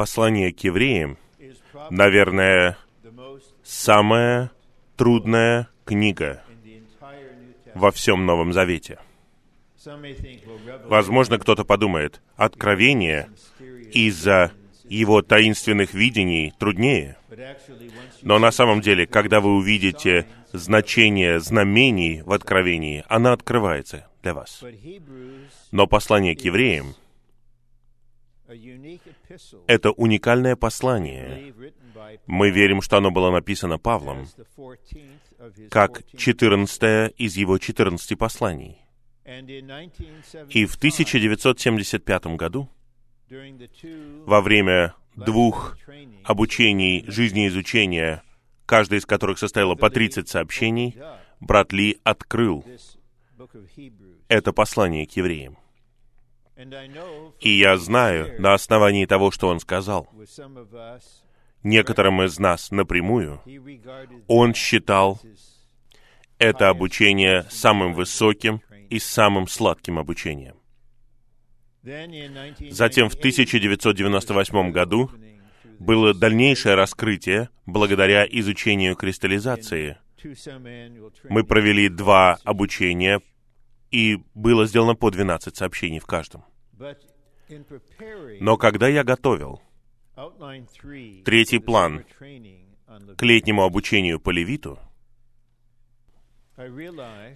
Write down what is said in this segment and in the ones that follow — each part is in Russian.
Послание к евреям, наверное, самая трудная книга во всем Новом Завете. Возможно, кто-то подумает, откровение из-за его таинственных видений труднее. Но на самом деле, когда вы увидите значение знамений в откровении, она открывается для вас. Но послание к евреям — это уникальное послание. Мы верим, что оно было написано Павлом, как 14 из его 14 посланий. И в 1975 году, во время двух обучений жизнеизучения, каждое из которых состояло по 30 сообщений, брат Ли открыл это послание к евреям. И я знаю, на основании того, что он сказал, некоторым из нас напрямую, он считал это обучение самым высоким и самым сладким обучением. Затем в 1998 году было дальнейшее раскрытие благодаря изучению кристаллизации. Мы провели два обучения, и было сделано по 12 сообщений в каждом. Но когда я готовил третий план к летнему обучению по левиту,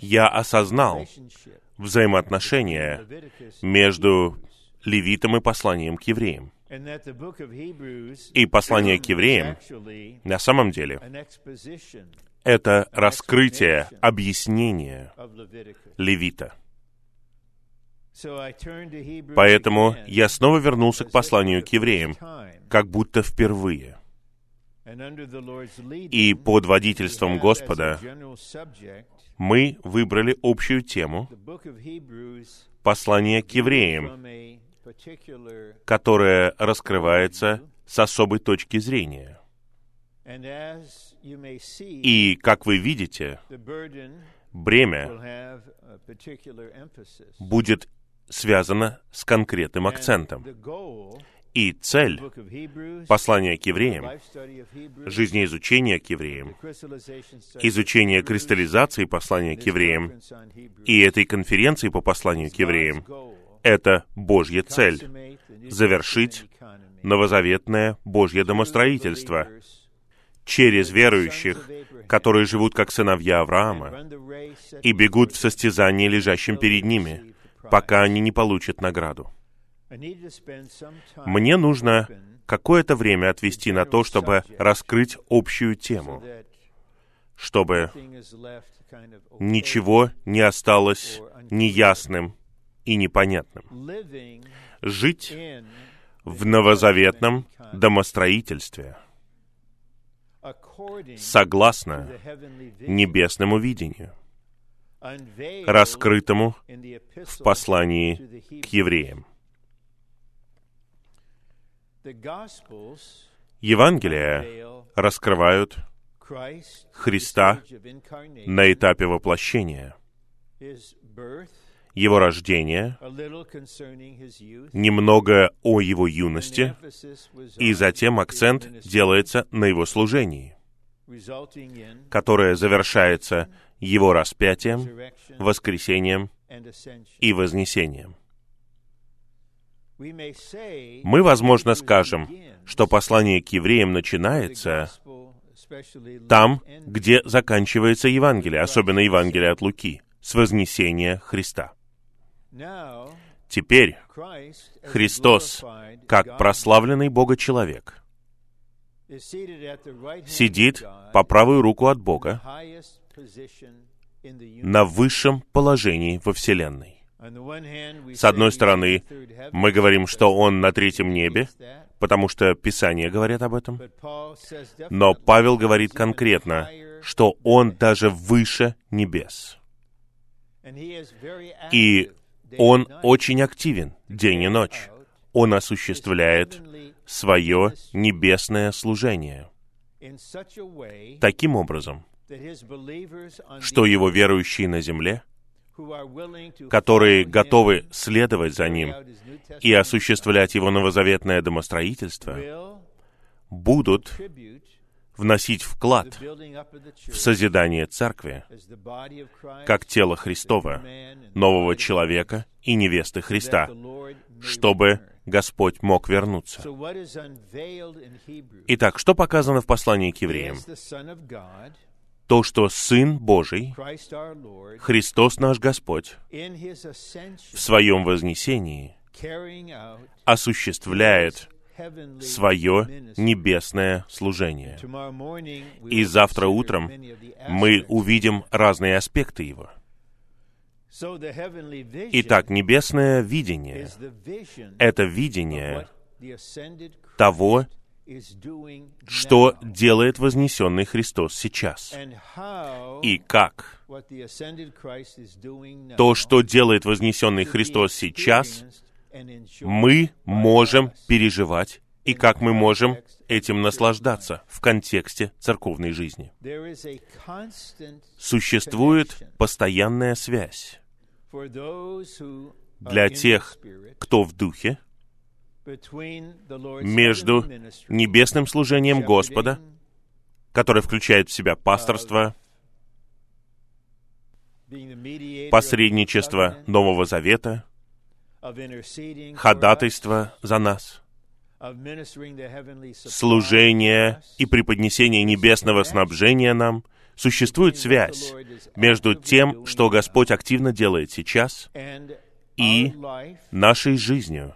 я осознал взаимоотношения между левитом и посланием к евреям. И послание к евреям на самом деле это раскрытие, объяснение левита. Поэтому я снова вернулся к посланию к евреям, как будто впервые. И под водительством Господа мы выбрали общую тему послания к евреям, которая раскрывается с особой точки зрения. И, как вы видите, бремя будет связано с конкретным акцентом. И цель послания к евреям, жизнеизучения к евреям, изучение кристаллизации послания к евреям и этой конференции по посланию к евреям — это Божья цель — завершить новозаветное Божье домостроительство через верующих, которые живут как сыновья Авраама и бегут в состязании, лежащем перед ними, пока они не получат награду. Мне нужно какое-то время отвести на то, чтобы раскрыть общую тему, чтобы ничего не осталось неясным и непонятным. Жить в новозаветном домостроительстве согласно небесному видению, раскрытому в послании к евреям. Евангелия раскрывают Христа на этапе воплощения, его рождение, немного о его юности, и затем акцент делается на его служении, которое завершается его распятием, воскресением и вознесением. Мы, возможно, скажем, что послание к евреям начинается там, где заканчивается Евангелие, особенно Евангелие от Луки, с вознесения Христа. Теперь Христос, как прославленный Бога человек, сидит по правую руку от Бога на высшем положении во Вселенной. С одной стороны, мы говорим, что Он на третьем небе, потому что Писание говорят об этом. Но Павел говорит конкретно, что Он даже выше небес. И Он очень активен день и ночь. Он осуществляет свое небесное служение таким образом, что его верующие на земле — которые готовы следовать за Ним и осуществлять Его новозаветное домостроительство, будут вносить вклад в созидание Церкви, как тело Христова, нового человека и невесты Христа, чтобы Господь мог вернуться. Итак, что показано в послании к евреям? То, что Сын Божий, Христос наш Господь, в своем вознесении осуществляет свое небесное служение. И завтра утром мы увидим разные аспекты его. Итак, небесное видение — это видение того, что делает вознесенный Христос сейчас. И как? то, что делает вознесенный Христос сейчас, мы можем переживать и как мы можем этим наслаждаться в контексте церковной жизни. Существует постоянная связь для тех, кто в духе, между небесным служением Господа, которое включает в себя пасторство, посредничество Нового Завета, ходатайство за нас, служение и преподнесение небесного снабжения нам, существует связь между тем, что Господь активно делает сейчас, и нашей жизнью,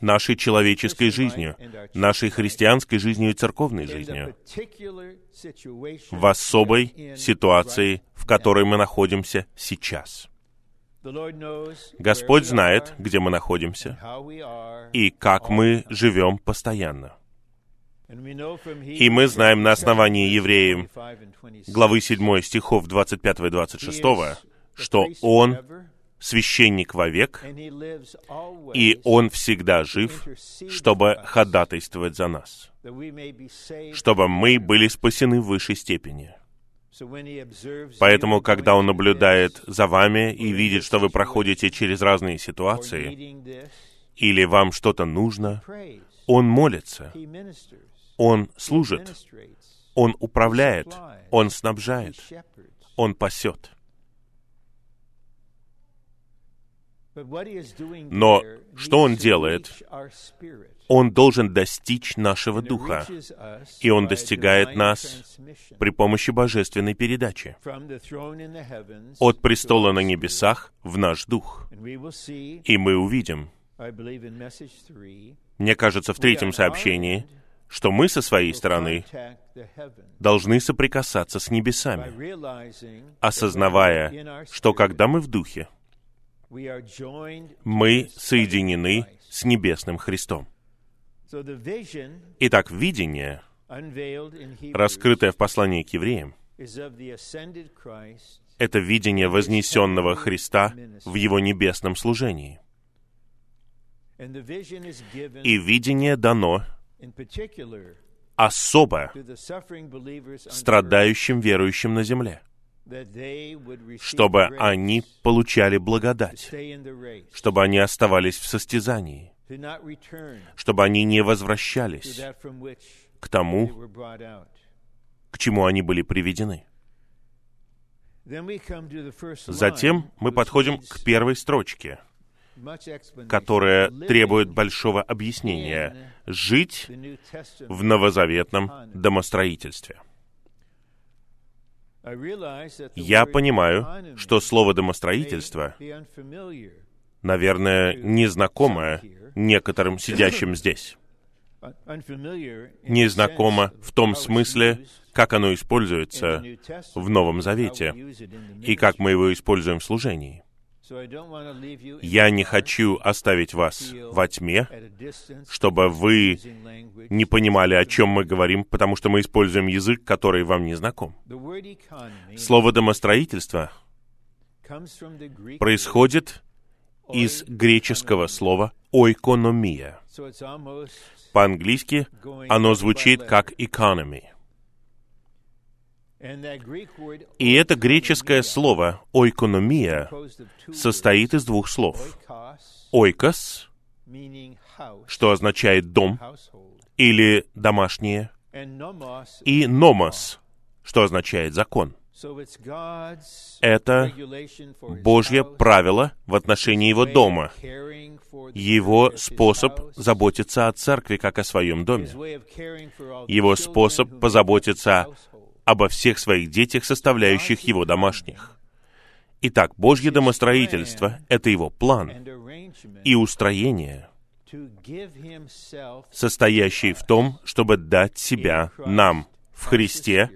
нашей человеческой жизнью, нашей христианской жизнью и церковной жизнью, в особой ситуации, в которой мы находимся сейчас. Господь знает, где мы находимся и как мы живем постоянно. И мы знаем на основании Евреям главы 7 стихов 25 и 26, что Он священник вовек, и Он всегда жив, чтобы ходатайствовать за нас, чтобы мы были спасены в высшей степени. Поэтому, когда Он наблюдает за вами и видит, что вы проходите через разные ситуации, или вам что-то нужно, Он молится, Он служит, Он управляет, Он снабжает, Он пасет. Но что Он делает? Он должен достичь нашего духа, и Он достигает нас при помощи божественной передачи. от престола на небесах в наш дух. И мы увидим, мне кажется, в третьем сообщении, что мы со своей стороны должны соприкасаться с небесами, осознавая, что когда мы в духе, мы соединены с небесным Христом. Итак, видение, раскрытое в послании к евреям, это видение вознесенного Христа в Его небесном служении. И видение дано особо страдающим верующим на земле чтобы они получали благодать, чтобы они оставались в состязании, чтобы они не возвращались к тому, к чему они были приведены. Затем мы подходим к первой строчке, которая требует большого объяснения. Жить в новозаветном домостроительстве — я понимаю, что слово «домостроительство», наверное, незнакомое некоторым сидящим здесь. Незнакомо в том смысле, как оно используется в Новом Завете и как мы его используем в служении. Я не хочу оставить вас во тьме, чтобы вы не понимали, о чем мы говорим, потому что мы используем язык, который вам не знаком. Слово «домостроительство» происходит из греческого слова «ойкономия». По-английски оно звучит как «economy». И это греческое слово «ойкономия» состоит из двух слов. «Ойкос», что означает «дом» или «домашнее», и «номос», что означает «закон». Это Божье правило в отношении Его дома, Его способ заботиться о церкви, как о своем доме, Его способ позаботиться обо всех своих детях, составляющих Его домашних. Итак, Божье домостроительство — это Его план и устроение, состоящий в том, чтобы дать себя нам в Христе,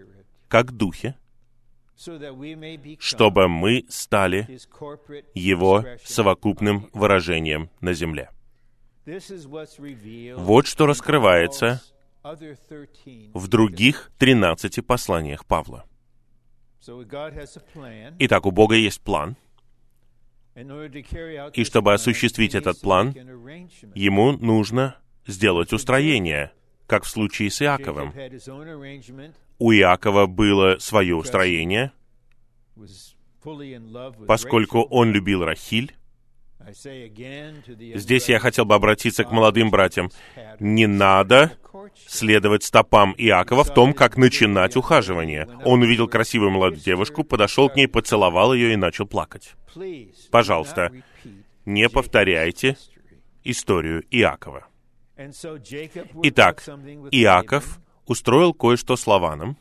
как Духе, чтобы мы стали Его совокупным выражением на земле. Вот что раскрывается в других тринадцати посланиях Павла. Итак, у Бога есть план, и чтобы осуществить этот план, ему нужно сделать устроение, как в случае с Иаковом. У Иакова было свое устроение, поскольку он любил Рахиль. Здесь я хотел бы обратиться к молодым братьям. Не надо следовать стопам Иакова в том, как начинать ухаживание. Он увидел красивую молодую девушку, подошел к ней, поцеловал ее и начал плакать. Пожалуйста, не повторяйте историю Иакова. Итак, Иаков устроил кое-что с Лаваном.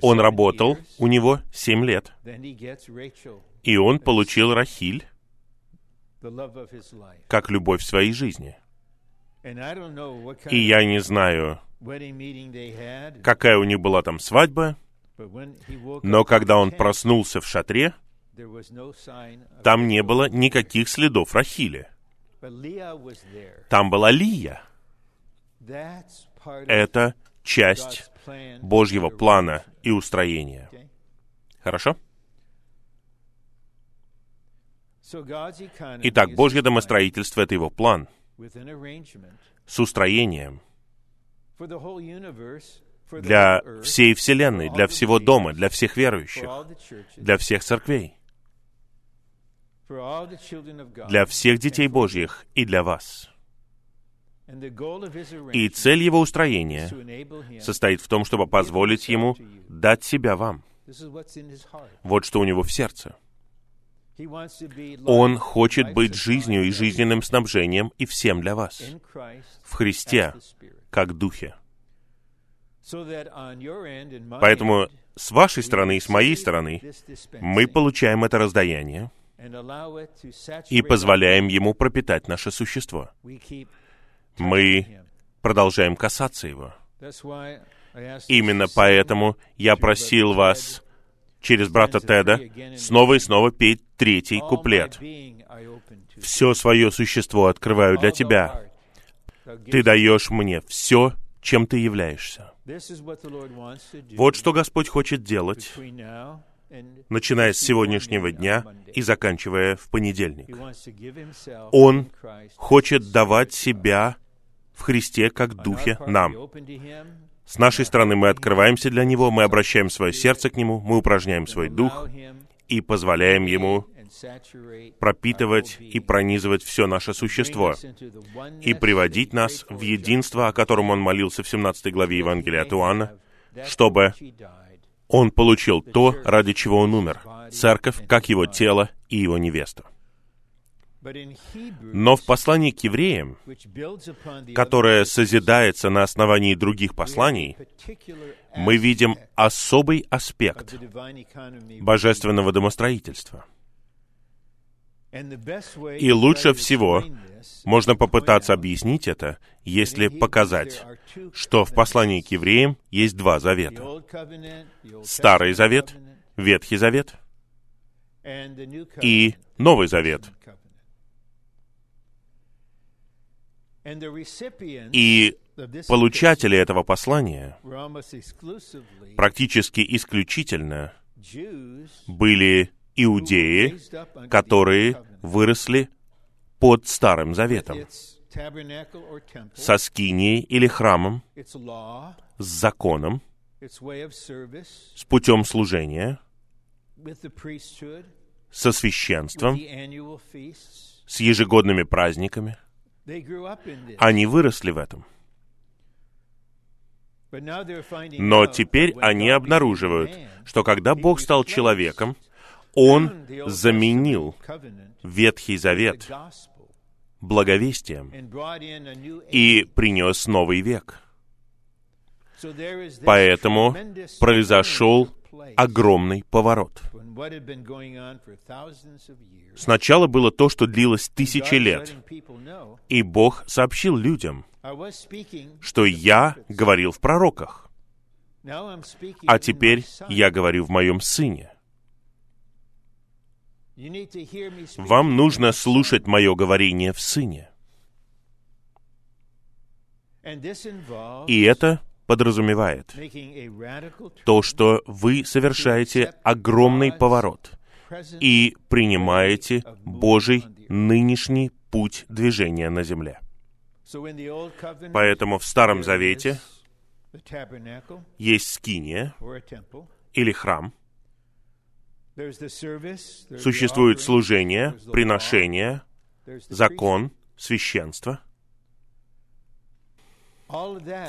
Он работал у него семь лет. И он получил Рахиль как любовь в своей жизни. И я не знаю, какая у них была там свадьба, но когда он проснулся в шатре, там не было никаких следов Рахили. Там была Лия. Это часть Божьего плана и устроения. Хорошо? Итак, Божье домостроительство — это его план с устроением для всей Вселенной, для всего дома, для всех верующих, для всех церквей, для всех детей Божьих и для вас. И цель его устроения состоит в том, чтобы позволить ему дать себя вам. Вот что у него в сердце. Он хочет быть жизнью и жизненным снабжением и всем для вас. В Христе, как Духе. Поэтому с вашей стороны и с моей стороны мы получаем это раздаяние и позволяем ему пропитать наше существо. Мы продолжаем касаться его. Именно поэтому я просил вас через брата Теда снова и снова петь третий куплет. «Все свое существо открываю для тебя. Ты даешь мне все, чем ты являешься». Вот что Господь хочет делать, начиная с сегодняшнего дня и заканчивая в понедельник. Он хочет давать себя в Христе как Духе нам. С нашей стороны мы открываемся для Него, мы обращаем свое сердце к Нему, мы упражняем свой дух и позволяем Ему пропитывать и пронизывать все наше существо и приводить нас в единство, о котором Он молился в 17 главе Евангелия от Иоанна, чтобы Он получил то, ради чего Он умер, церковь, как Его тело и Его невеста. Но в послании к евреям, которое созидается на основании других посланий, мы видим особый аспект божественного домостроительства. И лучше всего можно попытаться объяснить это, если показать, что в послании к евреям есть два завета. Старый завет, Ветхий завет и Новый завет — И получатели этого послания практически исключительно были иудеи, которые выросли под Старым Заветом, со скинией или храмом, с законом с путем служения, со священством, с ежегодными праздниками. Они выросли в этом. Но теперь они обнаруживают, что когда Бог стал человеком, Он заменил Ветхий Завет благовестием и принес новый век. Поэтому произошел огромный поворот. Сначала было то, что длилось тысячи лет, и Бог сообщил людям, что я говорил в пророках, а теперь я говорю в моем Сыне. Вам нужно слушать мое говорение в Сыне. И это подразумевает то, что вы совершаете огромный поворот и принимаете Божий нынешний путь движения на земле. Поэтому в Старом Завете есть скиния или храм, существует служение, приношение, закон, священство —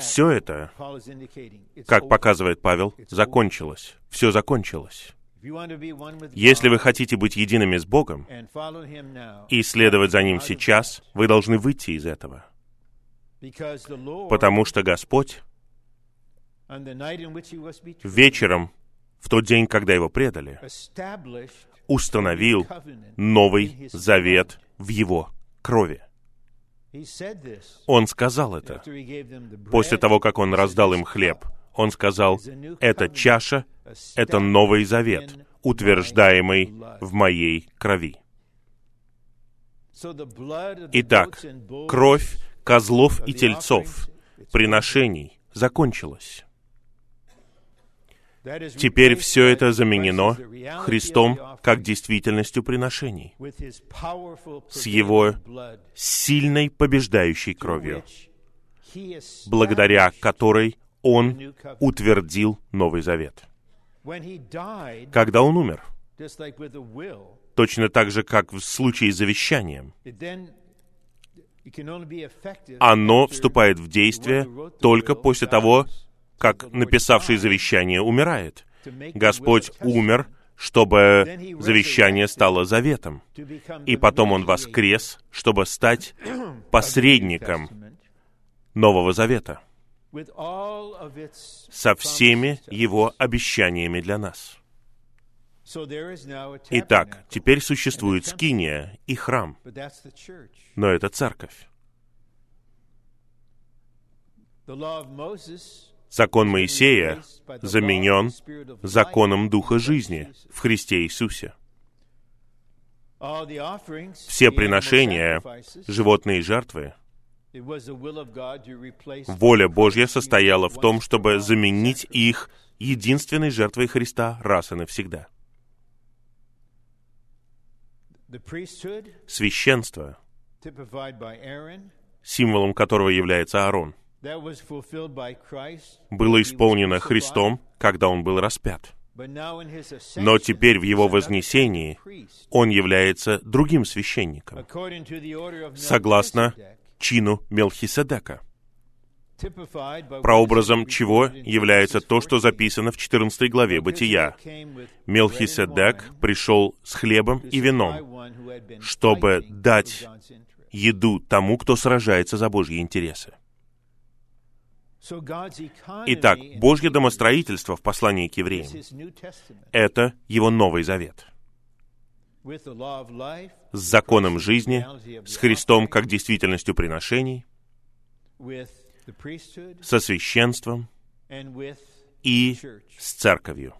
все это, как показывает Павел, закончилось. Все закончилось. Если вы хотите быть едиными с Богом и следовать за Ним сейчас, вы должны выйти из этого. Потому что Господь вечером, в тот день, когда Его предали, установил новый завет в Его крови. Он сказал это. После того, как он раздал им хлеб, он сказал, «Это чаша, это Новый Завет, утверждаемый в моей крови». Итак, кровь козлов и тельцов, приношений, закончилась. Теперь все это заменено Христом как действительностью приношений, с Его сильной побеждающей кровью, благодаря которой Он утвердил Новый Завет. Когда Он умер, точно так же, как в случае с завещанием, оно вступает в действие только после того, как написавший завещание умирает. Господь умер, чтобы завещание стало заветом. И потом Он воскрес, чтобы стать посредником Нового Завета со всеми Его обещаниями для нас. Итак, теперь существует скиния и храм, но это церковь. Закон Моисея заменен законом Духа жизни в Христе Иисусе. Все приношения, животные жертвы, воля Божья состояла в том, чтобы заменить их единственной жертвой Христа раз и навсегда. Священство, символом которого является Аарон, было исполнено Христом, когда Он был распят. Но теперь в Его вознесении Он является другим священником, согласно чину Мелхиседека, прообразом чего является то, что записано в 14 главе Бытия. Мелхиседек пришел с хлебом и вином, чтобы дать еду тому, кто сражается за Божьи интересы. Итак, Божье домостроительство в послании к евреям — это Его Новый Завет. С законом жизни, с Христом как действительностью приношений, со священством и с церковью.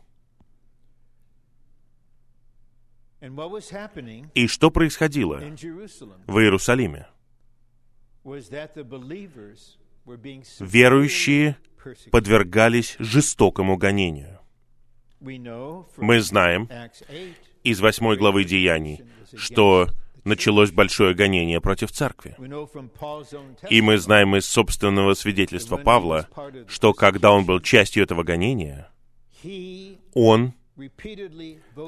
И что происходило в Иерусалиме? Верующие подвергались жестокому гонению. Мы знаем из восьмой главы Деяний, что началось большое гонение против церкви. И мы знаем из собственного свидетельства Павла, что когда он был частью этого гонения, он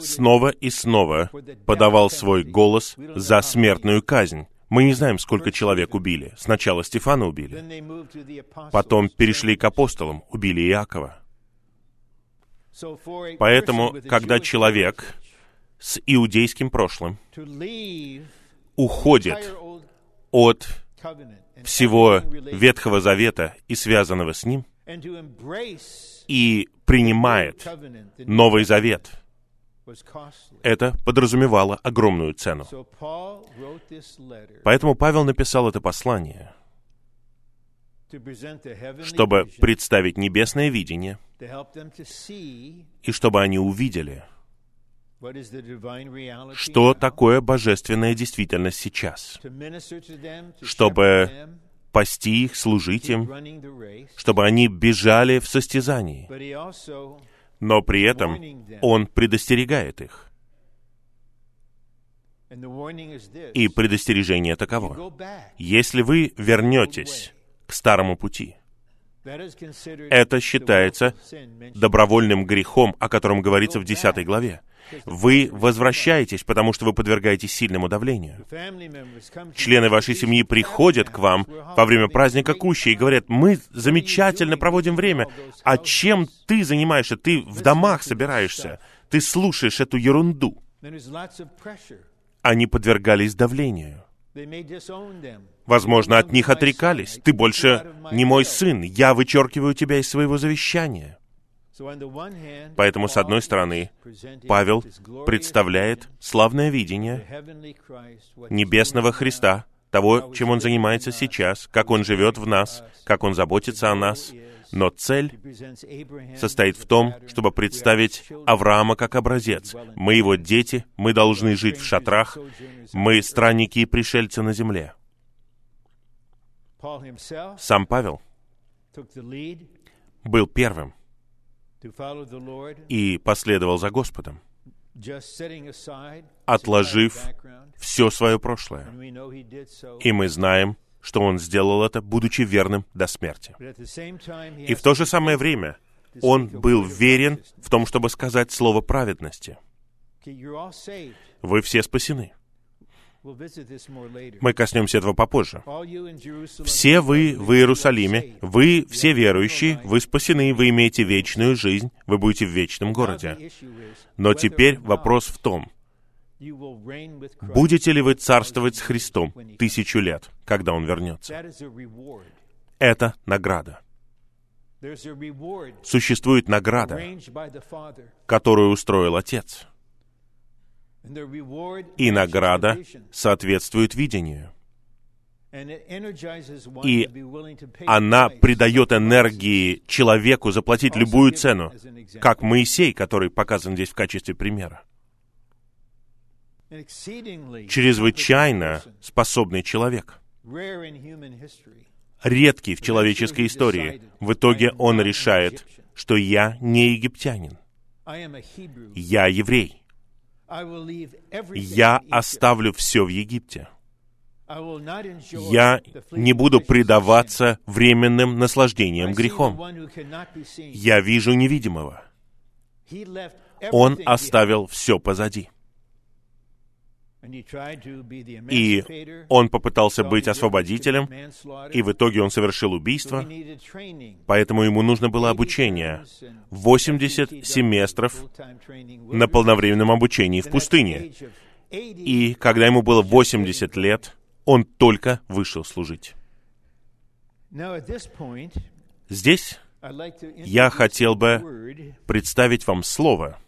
снова и снова подавал свой голос за смертную казнь. Мы не знаем, сколько человек убили. Сначала Стефана убили, потом перешли к апостолам, убили Иакова. Поэтому, когда человек с иудейским прошлым уходит от всего Ветхого Завета и связанного с ним, и принимает Новый Завет, это подразумевало огромную цену. Поэтому Павел написал это послание, чтобы представить небесное видение, и чтобы они увидели, что такое божественная действительность сейчас, чтобы пасти их, служить им, чтобы они бежали в состязании. Но при этом Он предостерегает их. И предостережение таково. Если вы вернетесь к старому пути, это считается добровольным грехом, о котором говорится в 10 главе. Вы возвращаетесь, потому что вы подвергаетесь сильному давлению. Члены вашей семьи приходят к вам во время праздника Кущи и говорят, мы замечательно проводим время, а чем ты занимаешься? Ты в домах собираешься, ты слушаешь эту ерунду. Они подвергались давлению. Возможно, от них отрекались. Ты больше не мой сын. Я вычеркиваю тебя из своего завещания. Поэтому, с одной стороны, Павел представляет славное видение небесного Христа, того, чем Он занимается сейчас, как Он живет в нас, как Он заботится о нас. Но цель состоит в том, чтобы представить Авраама как образец. Мы его дети, мы должны жить в шатрах, мы странники и пришельцы на земле. Сам Павел был первым, и последовал за Господом, отложив все свое прошлое. И мы знаем, что он сделал это, будучи верным до смерти. И в то же самое время он был верен в том, чтобы сказать слово праведности. Вы все спасены. Мы коснемся этого попозже. Все вы в Иерусалиме, вы все верующие, вы спасены, вы имеете вечную жизнь, вы будете в вечном городе. Но теперь вопрос в том, будете ли вы царствовать с Христом тысячу лет, когда Он вернется? Это награда. Существует награда, которую устроил Отец и награда соответствует видению. И она придает энергии человеку заплатить любую цену, как Моисей, который показан здесь в качестве примера. Чрезвычайно способный человек, редкий в человеческой истории. В итоге он решает, что я не египтянин, я еврей я оставлю все в Египте. Я не буду предаваться временным наслаждениям грехом. Я вижу невидимого. Он оставил все позади. И он попытался быть освободителем, и в итоге он совершил убийство, поэтому ему нужно было обучение. 80 семестров на полновременном обучении в пустыне. И когда ему было 80 лет, он только вышел служить. Здесь я хотел бы представить вам слово,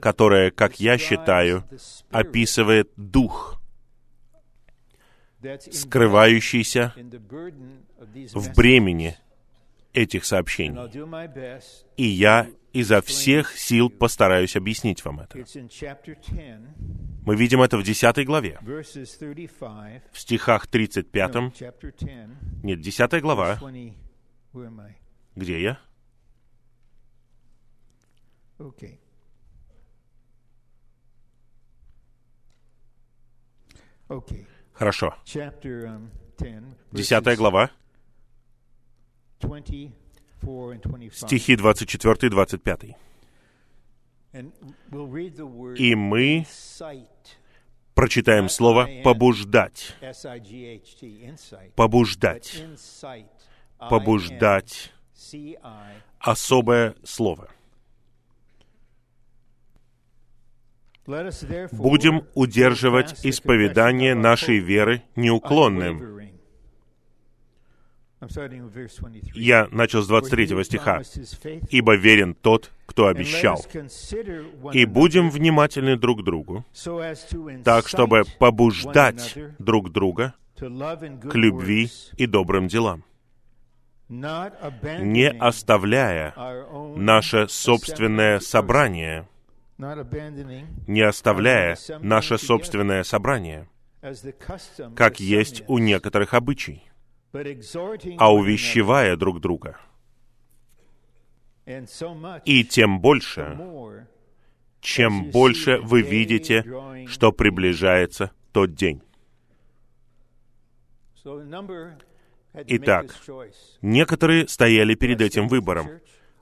которое, как я считаю, описывает дух, скрывающийся в бремени этих сообщений. И я изо всех сил постараюсь объяснить вам это. Мы видим это в 10 главе, в стихах 35, нет, 10 глава, где я? Okay. Okay. Хорошо. Um, 10, Десятая глава, 24 and 25. стихи 24 и 25. And we'll read the word И мы прочитаем слово «побуждать». Побуждать. Побуждать. Особое слово. Будем удерживать исповедание нашей веры неуклонным. unwavering. I'm starting with verse 23. Я начал с For he 23 who стиха. «Ибо верен тот, кто обещал». И будем внимательны друг к другу, так, чтобы побуждать друг друга к любви и добрым делам, не оставляя наше собственное собрание, не оставляя наше собственное собрание, как есть у некоторых обычай, а увещевая друг друга. И тем больше, чем больше вы видите, что приближается тот день. Итак. Некоторые стояли перед этим выбором.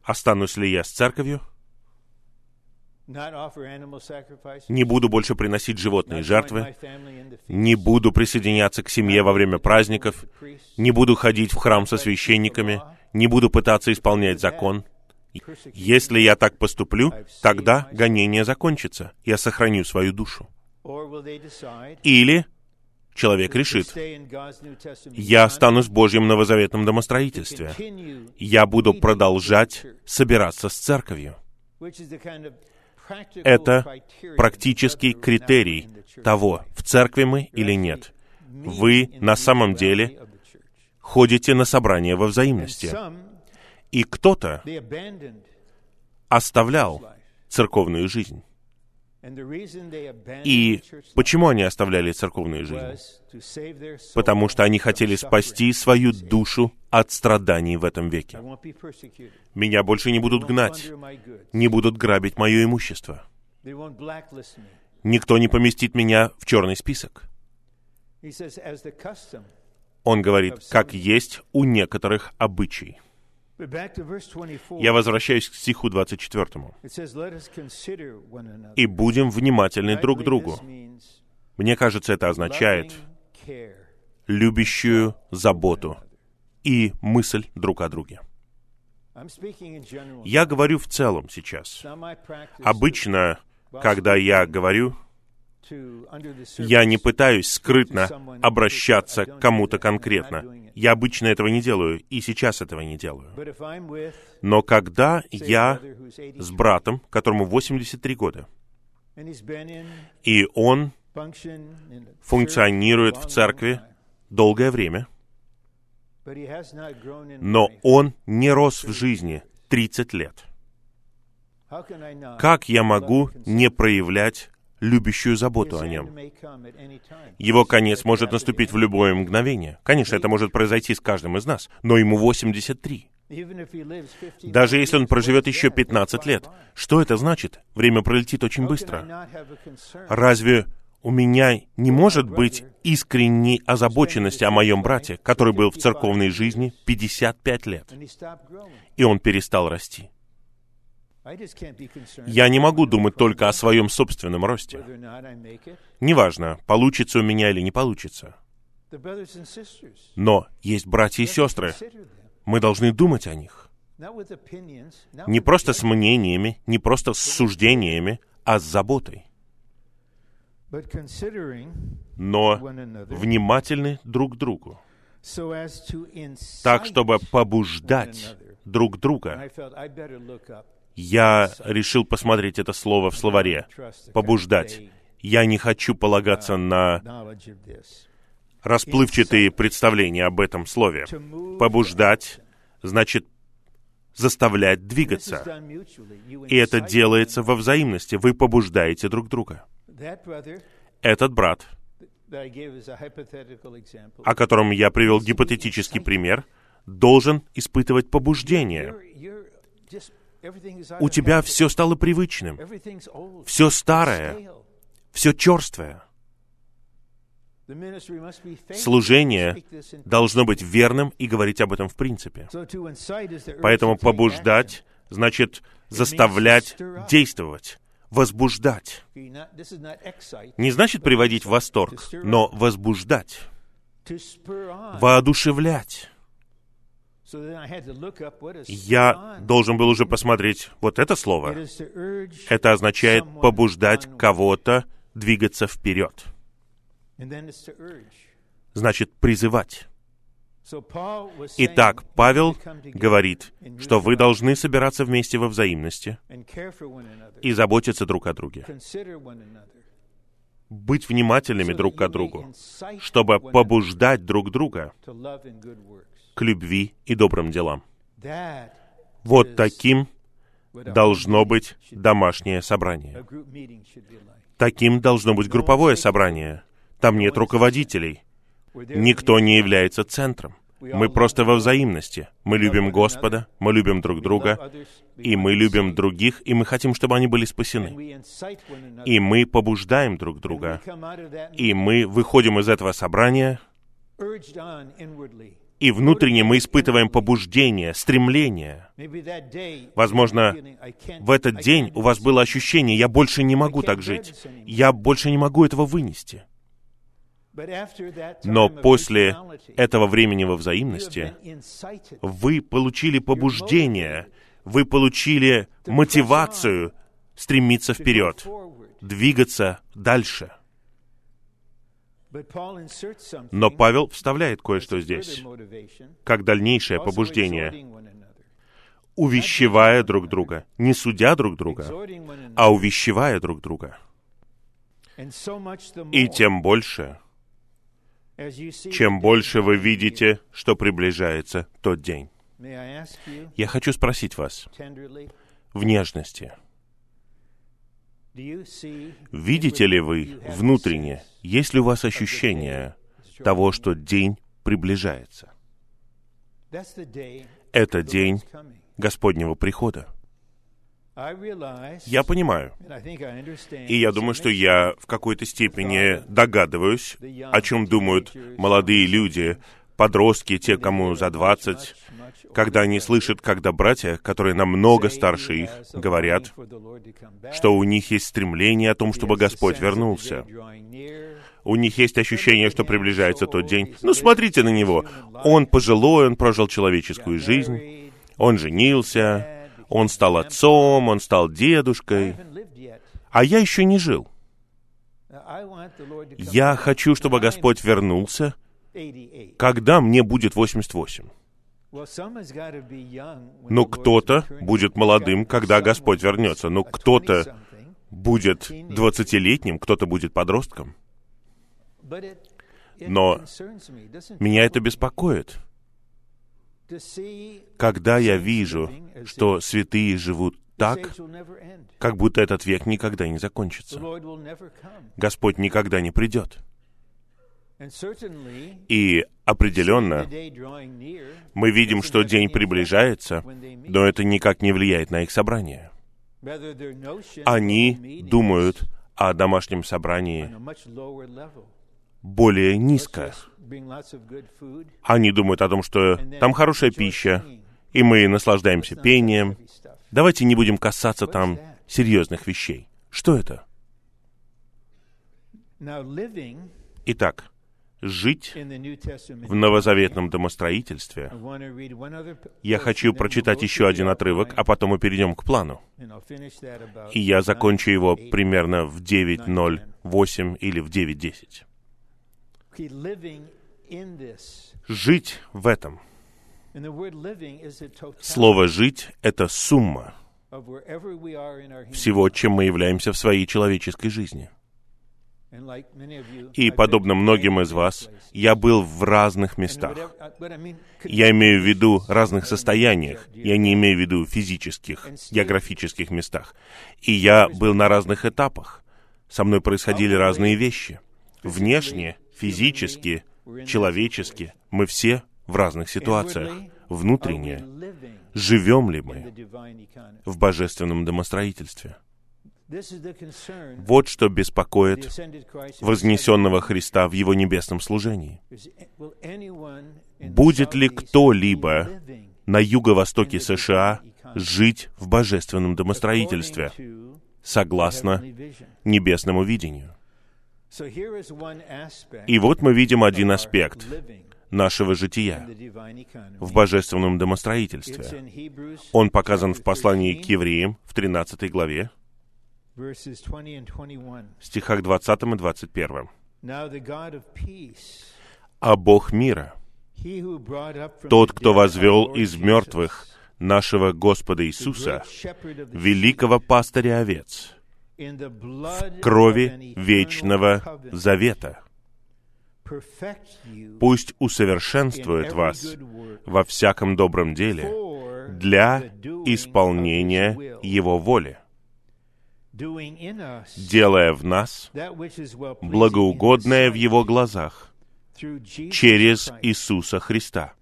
Останусь ли я с церковью? Не буду больше приносить животные жертвы? Не буду присоединяться к семье во время праздников? Не буду ходить в храм со священниками? Не буду пытаться исполнять закон? Если я так поступлю, тогда гонение закончится. Я сохраню свою душу. Или человек решит, я останусь в Божьем новозаветном домостроительстве. Я буду продолжать собираться с церковью. Это практический критерий того, в церкви мы или нет. Вы на самом деле ходите на собрания во взаимности. И кто-то оставлял церковную жизнь. И почему они оставляли церковную жизнь? Потому что они хотели спасти свою душу от страданий в этом веке. Меня больше не будут гнать, не будут грабить мое имущество. Никто не поместит меня в черный список. Он говорит, как есть у некоторых обычай. Я возвращаюсь к стиху 24. «И будем внимательны друг к другу». Мне кажется, это означает любящую заботу и мысль друг о друге. Я говорю в целом сейчас. Обычно, когда я говорю, я не пытаюсь скрытно обращаться к кому-то конкретно. Я обычно этого не делаю, и сейчас этого не делаю. Но когда я с братом, которому 83 года, и он функционирует в церкви долгое время, но он не рос в жизни 30 лет. Как я могу не проявлять любящую заботу о нем? Его конец может наступить в любое мгновение. Конечно, это может произойти с каждым из нас, но ему 83. Даже если он проживет еще 15 лет, что это значит? Время пролетит очень быстро. Разве у меня не может быть искренней озабоченности о моем брате, который был в церковной жизни 55 лет, и он перестал расти? Я не могу думать только о своем собственном росте. Неважно, получится у меня или не получится. Но есть братья и сестры. Мы должны думать о них. Не просто с мнениями, не просто с суждениями, а с заботой. Но внимательны друг к другу. Так, чтобы побуждать друг друга. Я решил посмотреть это слово в словаре. Побуждать. Я не хочу полагаться на расплывчатые представления об этом слове. Побуждать значит заставлять двигаться. И это делается во взаимности. Вы побуждаете друг друга. Этот брат, о котором я привел гипотетический пример, должен испытывать побуждение. У тебя все стало привычным, все старое, все черствое. Служение должно быть верным и говорить об этом в принципе. Поэтому побуждать значит заставлять действовать, возбуждать. Не значит приводить в восторг, но возбуждать, воодушевлять. Я должен был уже посмотреть вот это слово. Это означает побуждать кого-то двигаться вперед. Значит, призывать. Итак, Павел говорит, что вы должны собираться вместе во взаимности и заботиться друг о друге, быть внимательными друг к другу, чтобы побуждать друг друга к любви и добрым делам. Вот таким должно быть домашнее собрание. Таким должно быть групповое собрание. Там нет руководителей. Никто не является центром. Мы просто во взаимности. Мы любим Господа, мы любим друг друга, и мы любим других, и мы хотим, чтобы они были спасены. И мы побуждаем друг друга. И мы выходим из этого собрания, и внутренне мы испытываем побуждение, стремление. Возможно, в этот день у вас было ощущение, я больше не могу так жить, я больше не могу этого вынести. Но после этого времени во взаимности вы получили побуждение, вы получили мотивацию стремиться вперед, двигаться дальше. Но Павел вставляет кое-что здесь, как дальнейшее побуждение, увещевая друг друга, не судя друг друга, а увещевая друг друга. И тем больше, чем больше вы видите, что приближается тот день. Я хочу спросить вас в нежности. Видите ли вы внутренне, есть ли у вас ощущение того, что день приближается? Это день Господнего прихода. Я понимаю. И я думаю, что я в какой-то степени догадываюсь, о чем думают молодые люди, подростки, те, кому за 20, когда они слышат, когда братья, которые намного старше их, говорят, что у них есть стремление о том, чтобы Господь вернулся. У них есть ощущение, что приближается тот день. Ну, смотрите на него. Он пожилой, он прожил человеческую жизнь, он женился, он стал отцом, он стал дедушкой, а я еще не жил. Я хочу, чтобы Господь вернулся, когда мне будет 88. Но кто-то будет молодым, когда Господь вернется. Но кто-то будет двадцатилетним, кто-то будет подростком. Но меня это беспокоит когда я вижу, что святые живут так, как будто этот век никогда не закончится. Господь никогда не придет. И определенно мы видим, что день приближается, но это никак не влияет на их собрание. Они думают о домашнем собрании более низко. Они думают о том, что там хорошая пища, и мы наслаждаемся пением. Давайте не будем касаться там серьезных вещей. Что это? Итак, жить в новозаветном домостроительстве. Я хочу прочитать еще один отрывок, а потом мы перейдем к плану. И я закончу его примерно в 9.08 или в 9.10 жить в этом. Слово «жить» — это сумма всего, чем мы являемся в своей человеческой жизни. И, подобно многим из вас, я был в разных местах. Я имею в виду разных состояниях. Я не имею в виду физических, географических местах. И я был на разных этапах. Со мной происходили разные вещи. Внешне, физически, человечески, мы все в разных ситуациях. Внутренне, живем ли мы в божественном домостроительстве? Вот что беспокоит вознесенного Христа в Его небесном служении. Будет ли кто-либо на юго-востоке США жить в божественном домостроительстве, согласно небесному видению? И вот мы видим один аспект нашего жития в божественном домостроительстве. Он показан в послании к евреям в 13 главе, стихах 20 и 21. «А Бог мира, тот, кто возвел из мертвых нашего Господа Иисуса, великого пастыря овец, в крови вечного завета, пусть усовершенствует вас во всяком добром деле для исполнения Его воли, делая в нас благоугодное в Его глазах через Иисуса Христа.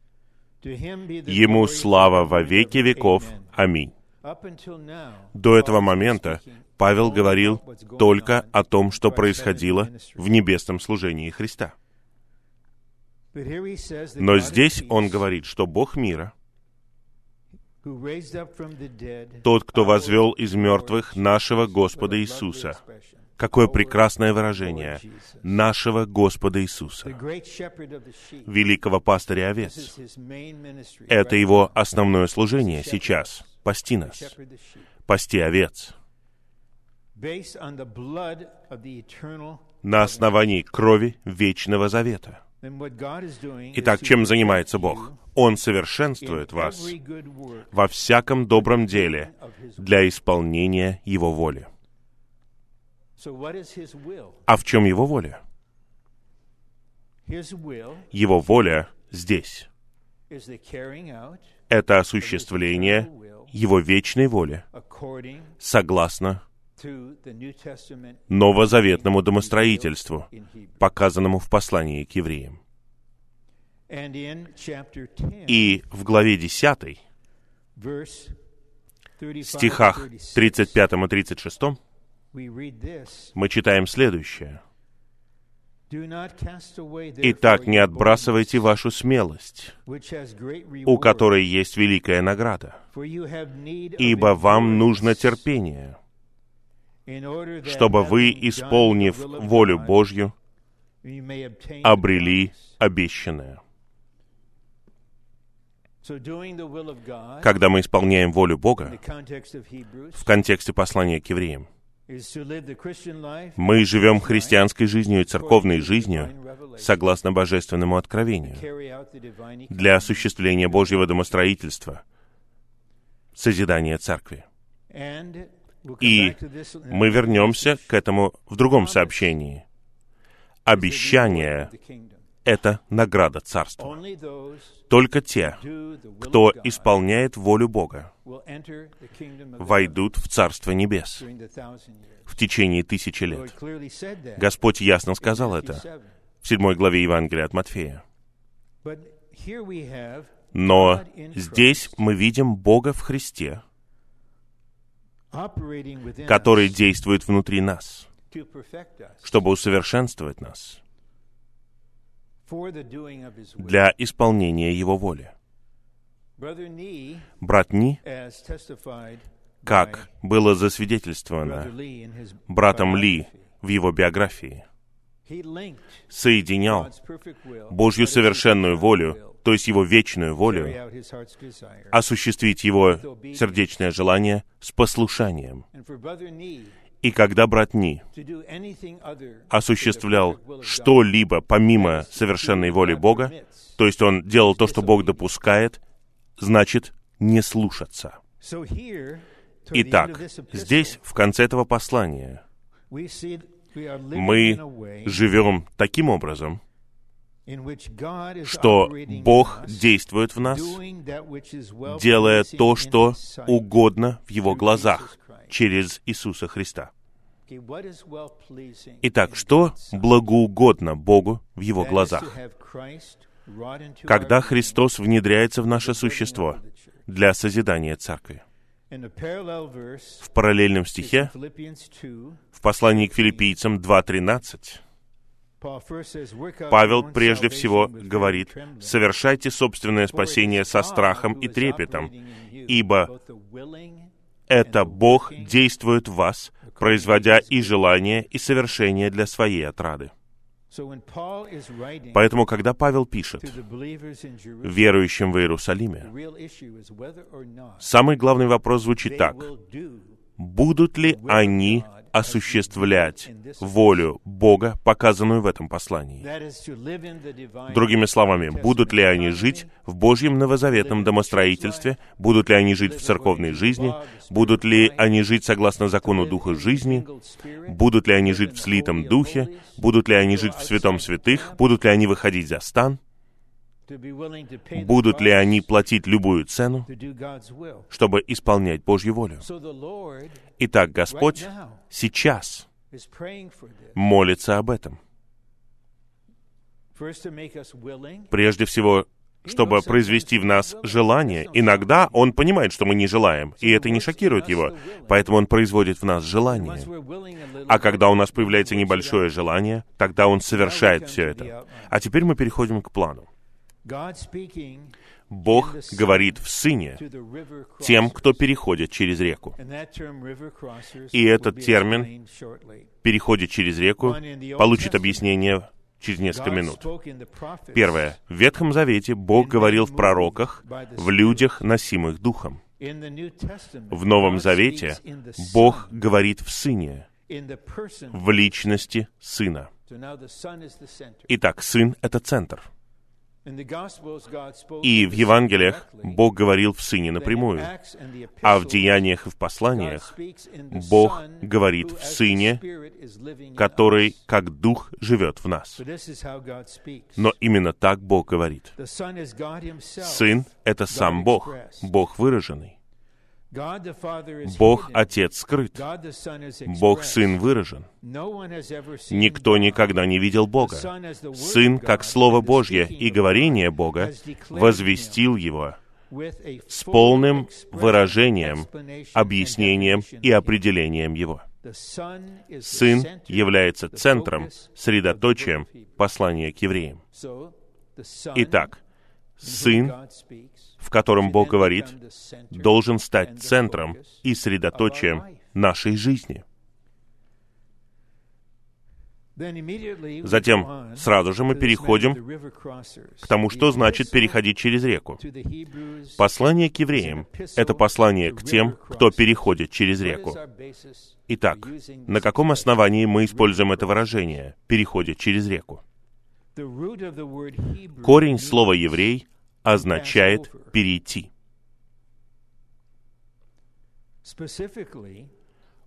Ему слава во веки веков. Аминь. До этого момента Павел говорил только о том, что происходило в небесном служении Христа. Но здесь он говорит, что Бог мира, тот, кто возвел из мертвых нашего Господа Иисуса. Какое прекрасное выражение нашего Господа Иисуса, великого пастыря овец. Это его основное служение сейчас — пасти нас, пасти овец. На основании крови Вечного Завета — Итак, чем занимается Бог? Он совершенствует вас во всяком добром деле для исполнения Его воли. А в чем Его воля? Его воля здесь. Это осуществление Его вечной воли, согласно новозаветному домостроительству, показанному в послании к евреям. И в главе 10, стихах 35 и 36, мы читаем следующее. «Итак, не отбрасывайте вашу смелость, у которой есть великая награда, ибо вам нужно терпение, чтобы вы, исполнив волю Божью, обрели обещанное. Когда мы исполняем волю Бога, в контексте послания к евреям, мы живем христианской жизнью и церковной жизнью согласно божественному откровению для осуществления Божьего домостроительства, созидания церкви. И мы вернемся к этому в другом сообщении. Обещание — это награда Царства. Только те, кто исполняет волю Бога, войдут в Царство Небес в течение тысячи лет. Господь ясно сказал это в седьмой главе Евангелия от Матфея. Но здесь мы видим Бога в Христе, который действует внутри нас, чтобы усовершенствовать нас для исполнения Его воли. Брат Ни, как было засвидетельствовано братом Ли в его биографии, соединял Божью совершенную волю то есть его вечную волю, осуществить его сердечное желание с послушанием. И когда брат Ни осуществлял что-либо помимо совершенной воли Бога, то есть он делал то, что Бог допускает, значит не слушаться. Итак, здесь, в конце этого послания, мы живем таким образом, что Бог действует в нас, делая то, что угодно в Его глазах через Иисуса Христа. Итак, что благоугодно Богу в Его глазах? Когда Христос внедряется в наше существо для созидания Церкви. В параллельном стихе, в послании к филиппийцам 2.13, Павел прежде всего говорит, «Совершайте собственное спасение со страхом и трепетом, ибо это Бог действует в вас, производя и желание, и совершение для своей отрады». Поэтому, когда Павел пишет верующим в Иерусалиме, самый главный вопрос звучит так. Будут ли они осуществлять волю Бога, показанную в этом послании. Другими словами, будут ли они жить в Божьем новозаветном домостроительстве, будут ли они жить в церковной жизни, будут ли они жить согласно закону Духа жизни, будут ли они жить в слитом Духе, будут ли они жить в святом святых, будут ли они выходить за стан, будут ли они платить любую цену, чтобы исполнять Божью волю. Итак, Господь сейчас молится об этом. Прежде всего, чтобы произвести в нас желание. Иногда он понимает, что мы не желаем, и это не шокирует его, поэтому он производит в нас желание. А когда у нас появляется небольшое желание, тогда он совершает все это. А теперь мы переходим к плану. Бог говорит в Сыне тем, кто переходит через реку. И этот термин «переходит через реку» получит объяснение через несколько минут. Первое. В Ветхом Завете Бог говорил в пророках, в людях, носимых Духом. В Новом Завете Бог говорит в Сыне, в личности Сына. Итак, Сын — это центр — и в Евангелиях Бог говорил в Сыне напрямую, а в Деяниях и в Посланиях Бог говорит в Сыне, который как Дух живет в нас. Но именно так Бог говорит. Сын — это сам Бог, Бог выраженный. Бог Отец скрыт. Бог Сын выражен. Никто никогда не видел Бога. Сын, как Слово Божье и говорение Бога, возвестил Его с полным выражением, объяснением и определением Его. Сын является центром, средоточием послания к евреям. Итак, Сын в котором Бог говорит, должен стать центром и средоточием нашей жизни. Затем сразу же мы переходим к тому, что значит переходить через реку. Послание к евреям — это послание к тем, кто переходит через реку. Итак, на каком основании мы используем это выражение «переходит через реку»? Корень слова «еврей» означает перейти.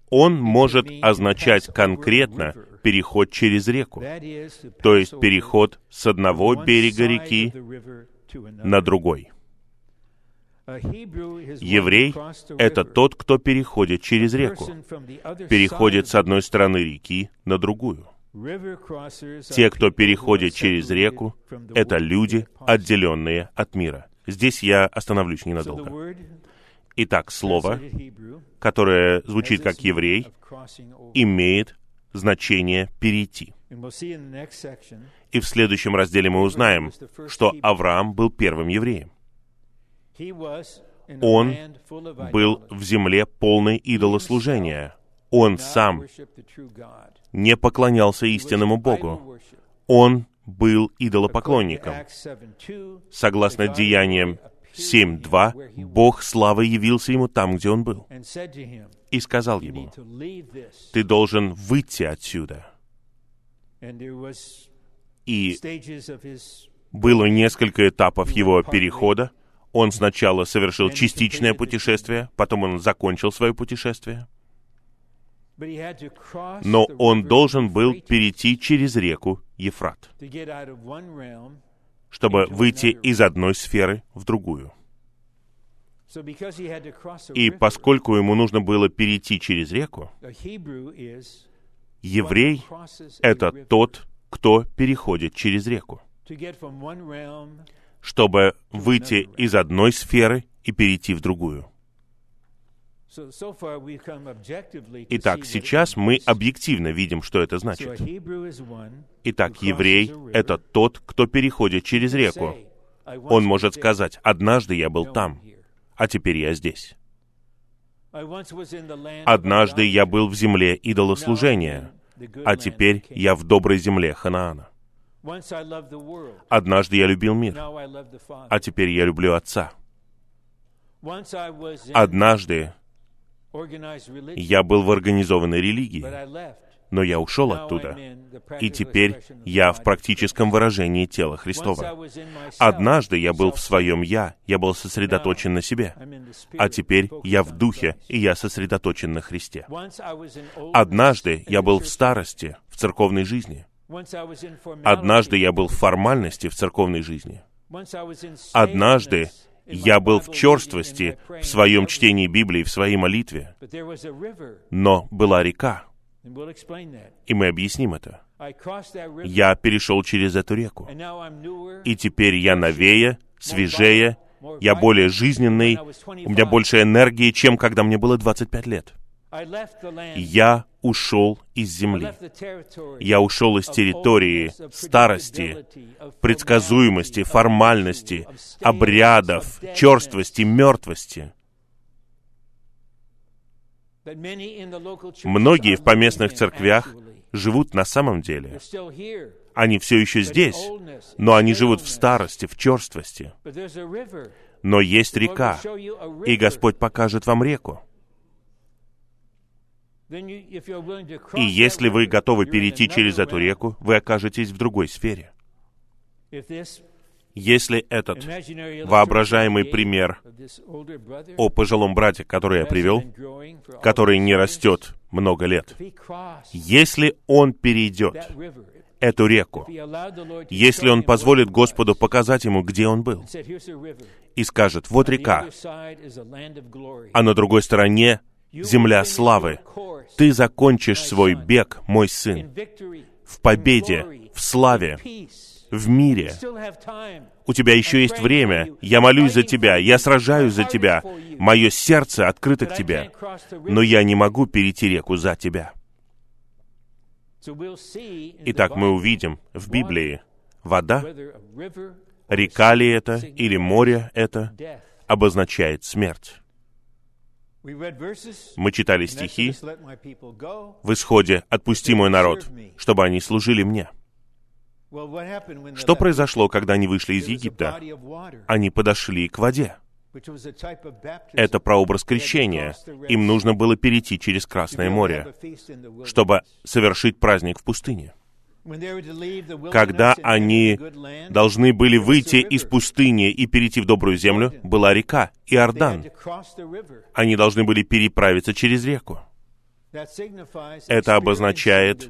Он может означать конкретно переход через реку, то есть переход с одного берега реки на другой. Еврей — это тот, кто переходит через реку, переходит с одной стороны реки на другую. Те, кто переходит через реку, это люди, отделенные от мира. Здесь я остановлюсь ненадолго. Итак, слово, которое звучит как еврей, имеет значение «перейти». И в следующем разделе мы узнаем, что Авраам был первым евреем. Он был в земле полной идолослужения. Он сам не поклонялся истинному Богу. Он был идолопоклонником. Согласно Деяниям 7.2, Бог славы явился ему там, где он был, и сказал ему, «Ты должен выйти отсюда». И было несколько этапов его перехода. Он сначала совершил частичное путешествие, потом он закончил свое путешествие. Но он должен был перейти через реку Ефрат, чтобы выйти из одной сферы в другую. И поскольку ему нужно было перейти через реку, еврей — это тот, кто переходит через реку, чтобы выйти из одной сферы и перейти в другую. Итак, сейчас мы объективно видим, что это значит. Итак, еврей — это тот, кто переходит через реку. Он может сказать, «Однажды я был там, а теперь я здесь». Однажды я был в земле идолослужения, а теперь я в доброй земле Ханаана. Однажды я любил мир, а теперь я люблю Отца. Однажды я был в организованной религии, но я ушел оттуда, и теперь я в практическом выражении тела Христова. Однажды я был в своем «я», я был сосредоточен на себе, а теперь я в духе, и я сосредоточен на Христе. Однажды я был в старости, в церковной жизни. Однажды я был в формальности в церковной жизни. Однажды я был в черствости в своем чтении Библии, в своей молитве. Но была река, и мы объясним это. Я перешел через эту реку. И теперь я новее, свежее, я более жизненный, у меня больше энергии, чем когда мне было 25 лет. Я ушел из земли. Я ушел из территории старости, предсказуемости, формальности, обрядов, черствости, мертвости. Многие в поместных церквях живут на самом деле. Они все еще здесь, но они живут в старости, в черствости. Но есть река, и Господь покажет вам реку. И если вы готовы перейти через эту реку, вы окажетесь в другой сфере. Если этот воображаемый пример о пожилом брате, который я привел, который не растет много лет, если он перейдет эту реку, если он позволит Господу показать ему, где он был, и скажет, вот река, а на другой стороне земля славы. Ты закончишь свой бег, мой сын, в победе, в славе, в мире. У тебя еще есть время. Я молюсь за тебя, я сражаюсь за тебя. Мое сердце открыто к тебе. Но я не могу перейти реку за тебя. Итак, мы увидим в Библии вода, река ли это или море это, обозначает смерть. Мы читали стихи в исходе «Отпусти мой народ, чтобы они служили мне». Что произошло, когда они вышли из Египта? Они подошли к воде. Это прообраз крещения. Им нужно было перейти через Красное море, чтобы совершить праздник в пустыне. Когда они должны были выйти из пустыни и перейти в добрую землю, была река Иордан. Они должны были переправиться через реку. Это обозначает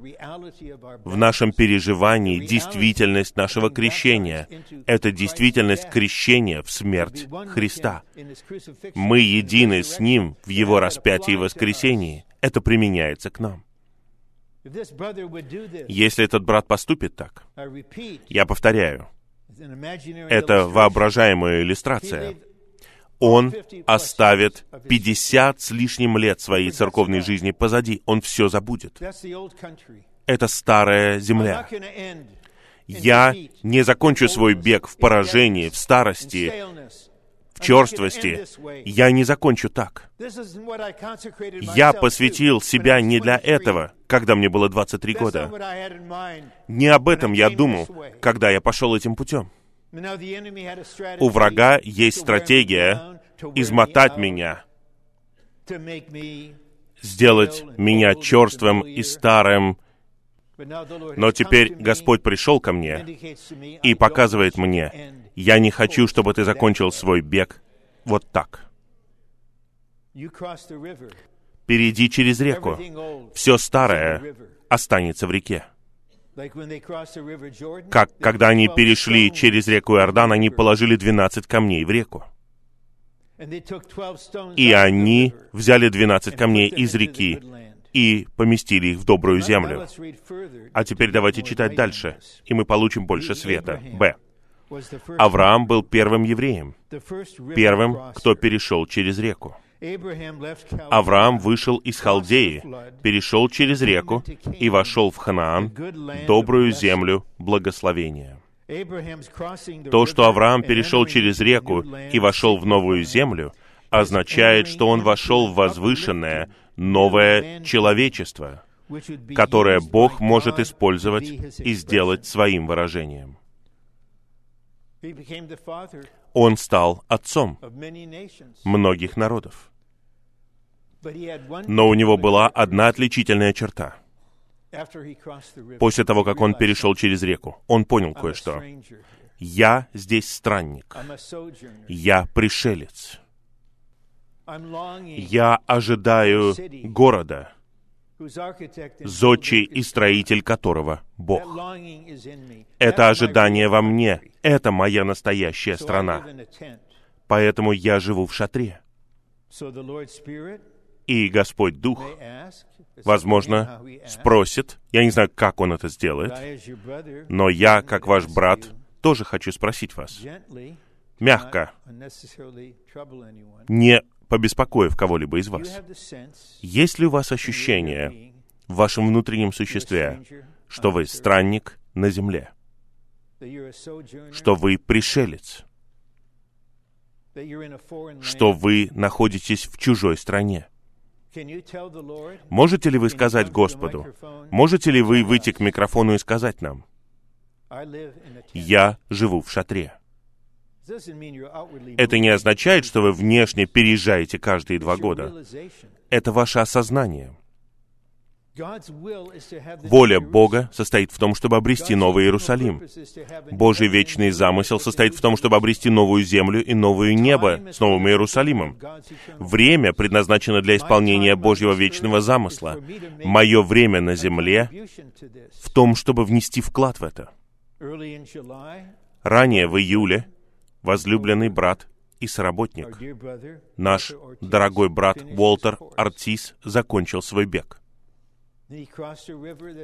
в нашем переживании действительность нашего крещения. Это действительность крещения в смерть Христа. Мы едины с Ним в Его распятии и воскресении. Это применяется к нам. Если этот брат поступит так, я повторяю, это воображаемая иллюстрация. Он оставит 50 с лишним лет своей церковной жизни позади. Он все забудет. Это старая земля. Я не закончу свой бег в поражении, в старости, черствости. Я не закончу так. Я посвятил себя не для этого, когда мне было 23 года. Не об этом я думал, когда я пошел этим путем. У врага есть стратегия измотать меня, сделать меня черствым и старым, но теперь Господь пришел ко мне и показывает мне, я не хочу, чтобы ты закончил свой бег вот так. Перейди через реку. Все старое останется в реке. Как когда они перешли через реку Иордан, они положили 12 камней в реку. И они взяли 12 камней из реки и поместили их в добрую землю. А теперь давайте читать дальше, и мы получим больше света. Б. Авраам был первым евреем, первым, кто перешел через реку. Авраам вышел из Халдеи, перешел через реку и вошел в Ханаан, добрую землю благословения. То, что Авраам перешел через реку и вошел в новую землю, означает, что он вошел в возвышенное, новое человечество, которое Бог может использовать и сделать своим выражением. Он стал отцом многих народов. Но у него была одна отличительная черта. После того, как он перешел через реку, он понял кое-что. «Я здесь странник. Я пришелец. Я ожидаю города, зодчий и строитель которого Бог. Это ожидание во мне. Это моя настоящая страна. Поэтому я живу в шатре. И Господь Дух, возможно, спросит, я не знаю, как Он это сделает, но я, как ваш брат, тоже хочу спросить вас, мягко, не побеспокоив кого-либо из вас. Есть ли у вас ощущение в вашем внутреннем существе, что вы странник на земле, что вы пришелец, что вы находитесь в чужой стране? Можете ли вы сказать Господу, можете ли вы выйти к микрофону и сказать нам, «Я живу в шатре». Это не означает, что вы внешне переезжаете каждые два года. Это ваше осознание. Воля Бога состоит в том, чтобы обрести Новый Иерусалим. Божий вечный замысел состоит в том, чтобы обрести новую землю и новое небо с Новым Иерусалимом. Время предназначено для исполнения Божьего вечного замысла. Мое время на земле в том, чтобы внести вклад в это. Ранее, в июле, возлюбленный брат и соработник, наш дорогой брат Уолтер Артис закончил свой бег.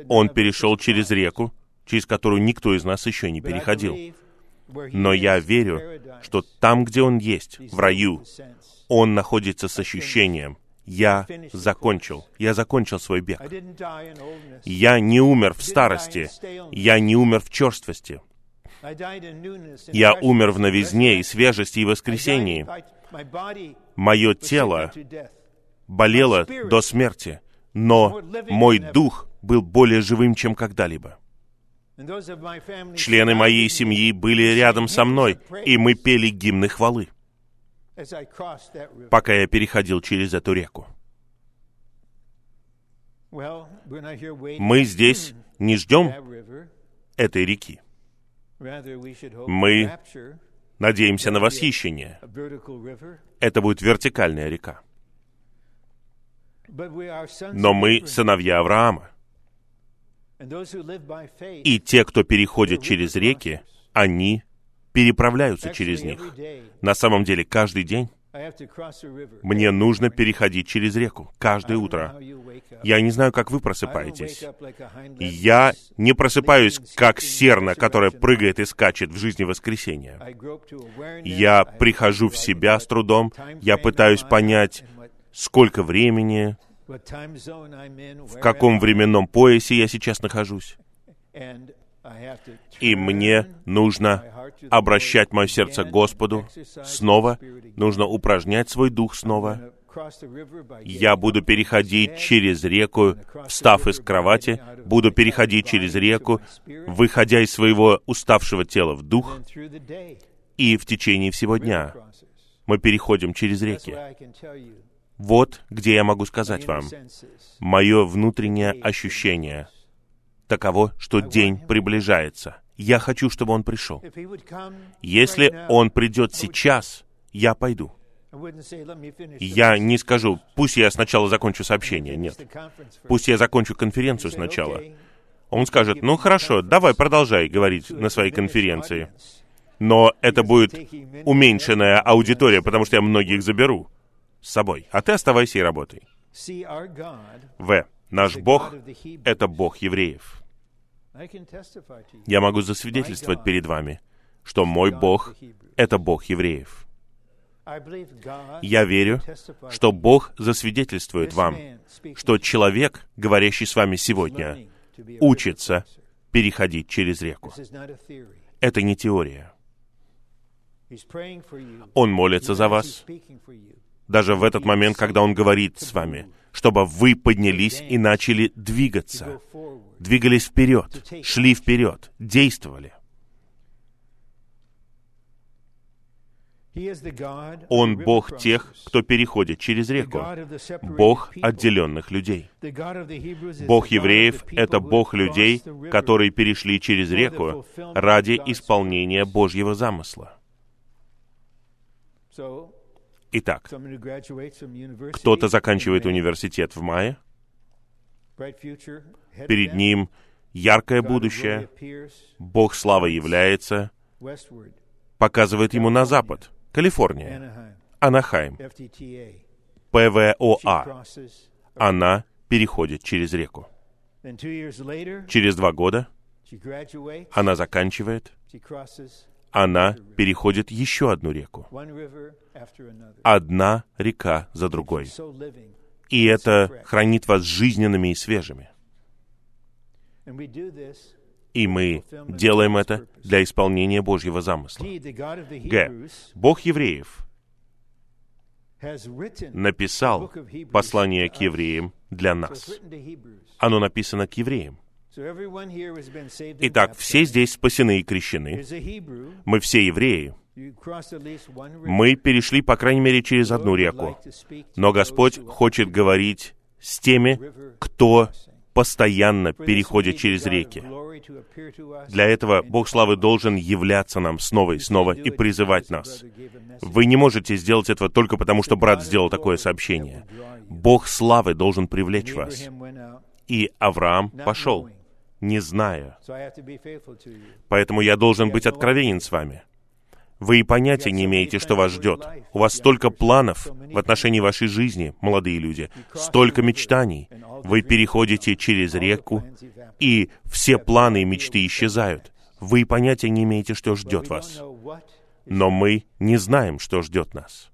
Он перешел через реку, через которую никто из нас еще не переходил. Но я верю, что там, где он есть, в раю, он находится с ощущением, я закончил, я закончил свой бег. Я не умер в старости, я не умер в черствости. Я умер в новизне и свежести и воскресении. Мое тело болело до смерти, но мой дух был более живым, чем когда-либо. Члены моей семьи были рядом со мной, и мы пели гимны хвалы, пока я переходил через эту реку. Мы здесь не ждем этой реки. Мы надеемся на восхищение. Это будет вертикальная река. Но мы сыновья Авраама. И те, кто переходит через реки, они переправляются через них. На самом деле, каждый день мне нужно переходить через реку каждое утро. Я не знаю, как вы просыпаетесь. Я не просыпаюсь, как серна, которая прыгает и скачет в жизни воскресенья. Я прихожу в себя с трудом, я пытаюсь понять, сколько времени, в каком временном поясе я сейчас нахожусь. И мне нужно обращать мое сердце к Господу снова, нужно упражнять свой дух снова. Я буду переходить через реку, встав из кровати, буду переходить через реку, выходя из своего уставшего тела в дух, и в течение всего дня мы переходим через реки. Вот где я могу сказать вам, мое внутреннее ощущение таково, что день приближается. Я хочу, чтобы он пришел. Если он придет сейчас, я пойду. Я не скажу, пусть я сначала закончу сообщение. Нет. Пусть я закончу конференцию сначала. Он скажет, ну хорошо, давай продолжай говорить на своей конференции. Но это будет уменьшенная аудитория, потому что я многих заберу с собой, а ты оставайся и работай. В. Наш Бог — это Бог евреев. Я могу засвидетельствовать перед вами, что мой Бог — это Бог евреев. Я верю, что Бог засвидетельствует вам, что человек, говорящий с вами сегодня, учится переходить через реку. Это не теория. Он молится за вас, даже в этот момент, когда Он говорит с вами, чтобы вы поднялись и начали двигаться, двигались вперед, шли вперед, действовали. Он Бог тех, кто переходит через реку. Бог отделенных людей. Бог евреев — это Бог людей, которые перешли через реку ради исполнения Божьего замысла. Итак, кто-то заканчивает университет в мае, перед ним яркое будущее, Бог славы является, показывает ему на запад, Калифорния, Анахайм, ПВОА. Она переходит через реку. Через два года она заканчивает, она переходит еще одну реку. Одна река за другой. И это хранит вас жизненными и свежими. И мы делаем это для исполнения Божьего замысла. Г. Бог евреев написал послание к евреям для нас. Оно написано к евреям. Итак, все здесь спасены и крещены. Мы все евреи. Мы перешли, по крайней мере, через одну реку. Но Господь хочет говорить с теми, кто постоянно переходит через реки. Для этого Бог славы должен являться нам снова и снова и призывать нас. Вы не можете сделать этого только потому, что брат сделал такое сообщение. Бог славы должен привлечь вас. И Авраам пошел, не зная. Поэтому я должен быть откровенен с вами. Вы и понятия не имеете, что вас ждет. У вас столько планов в отношении вашей жизни, молодые люди, столько мечтаний. Вы переходите через реку, и все планы и мечты исчезают. Вы и понятия не имеете, что ждет вас. Но мы не знаем, что ждет нас.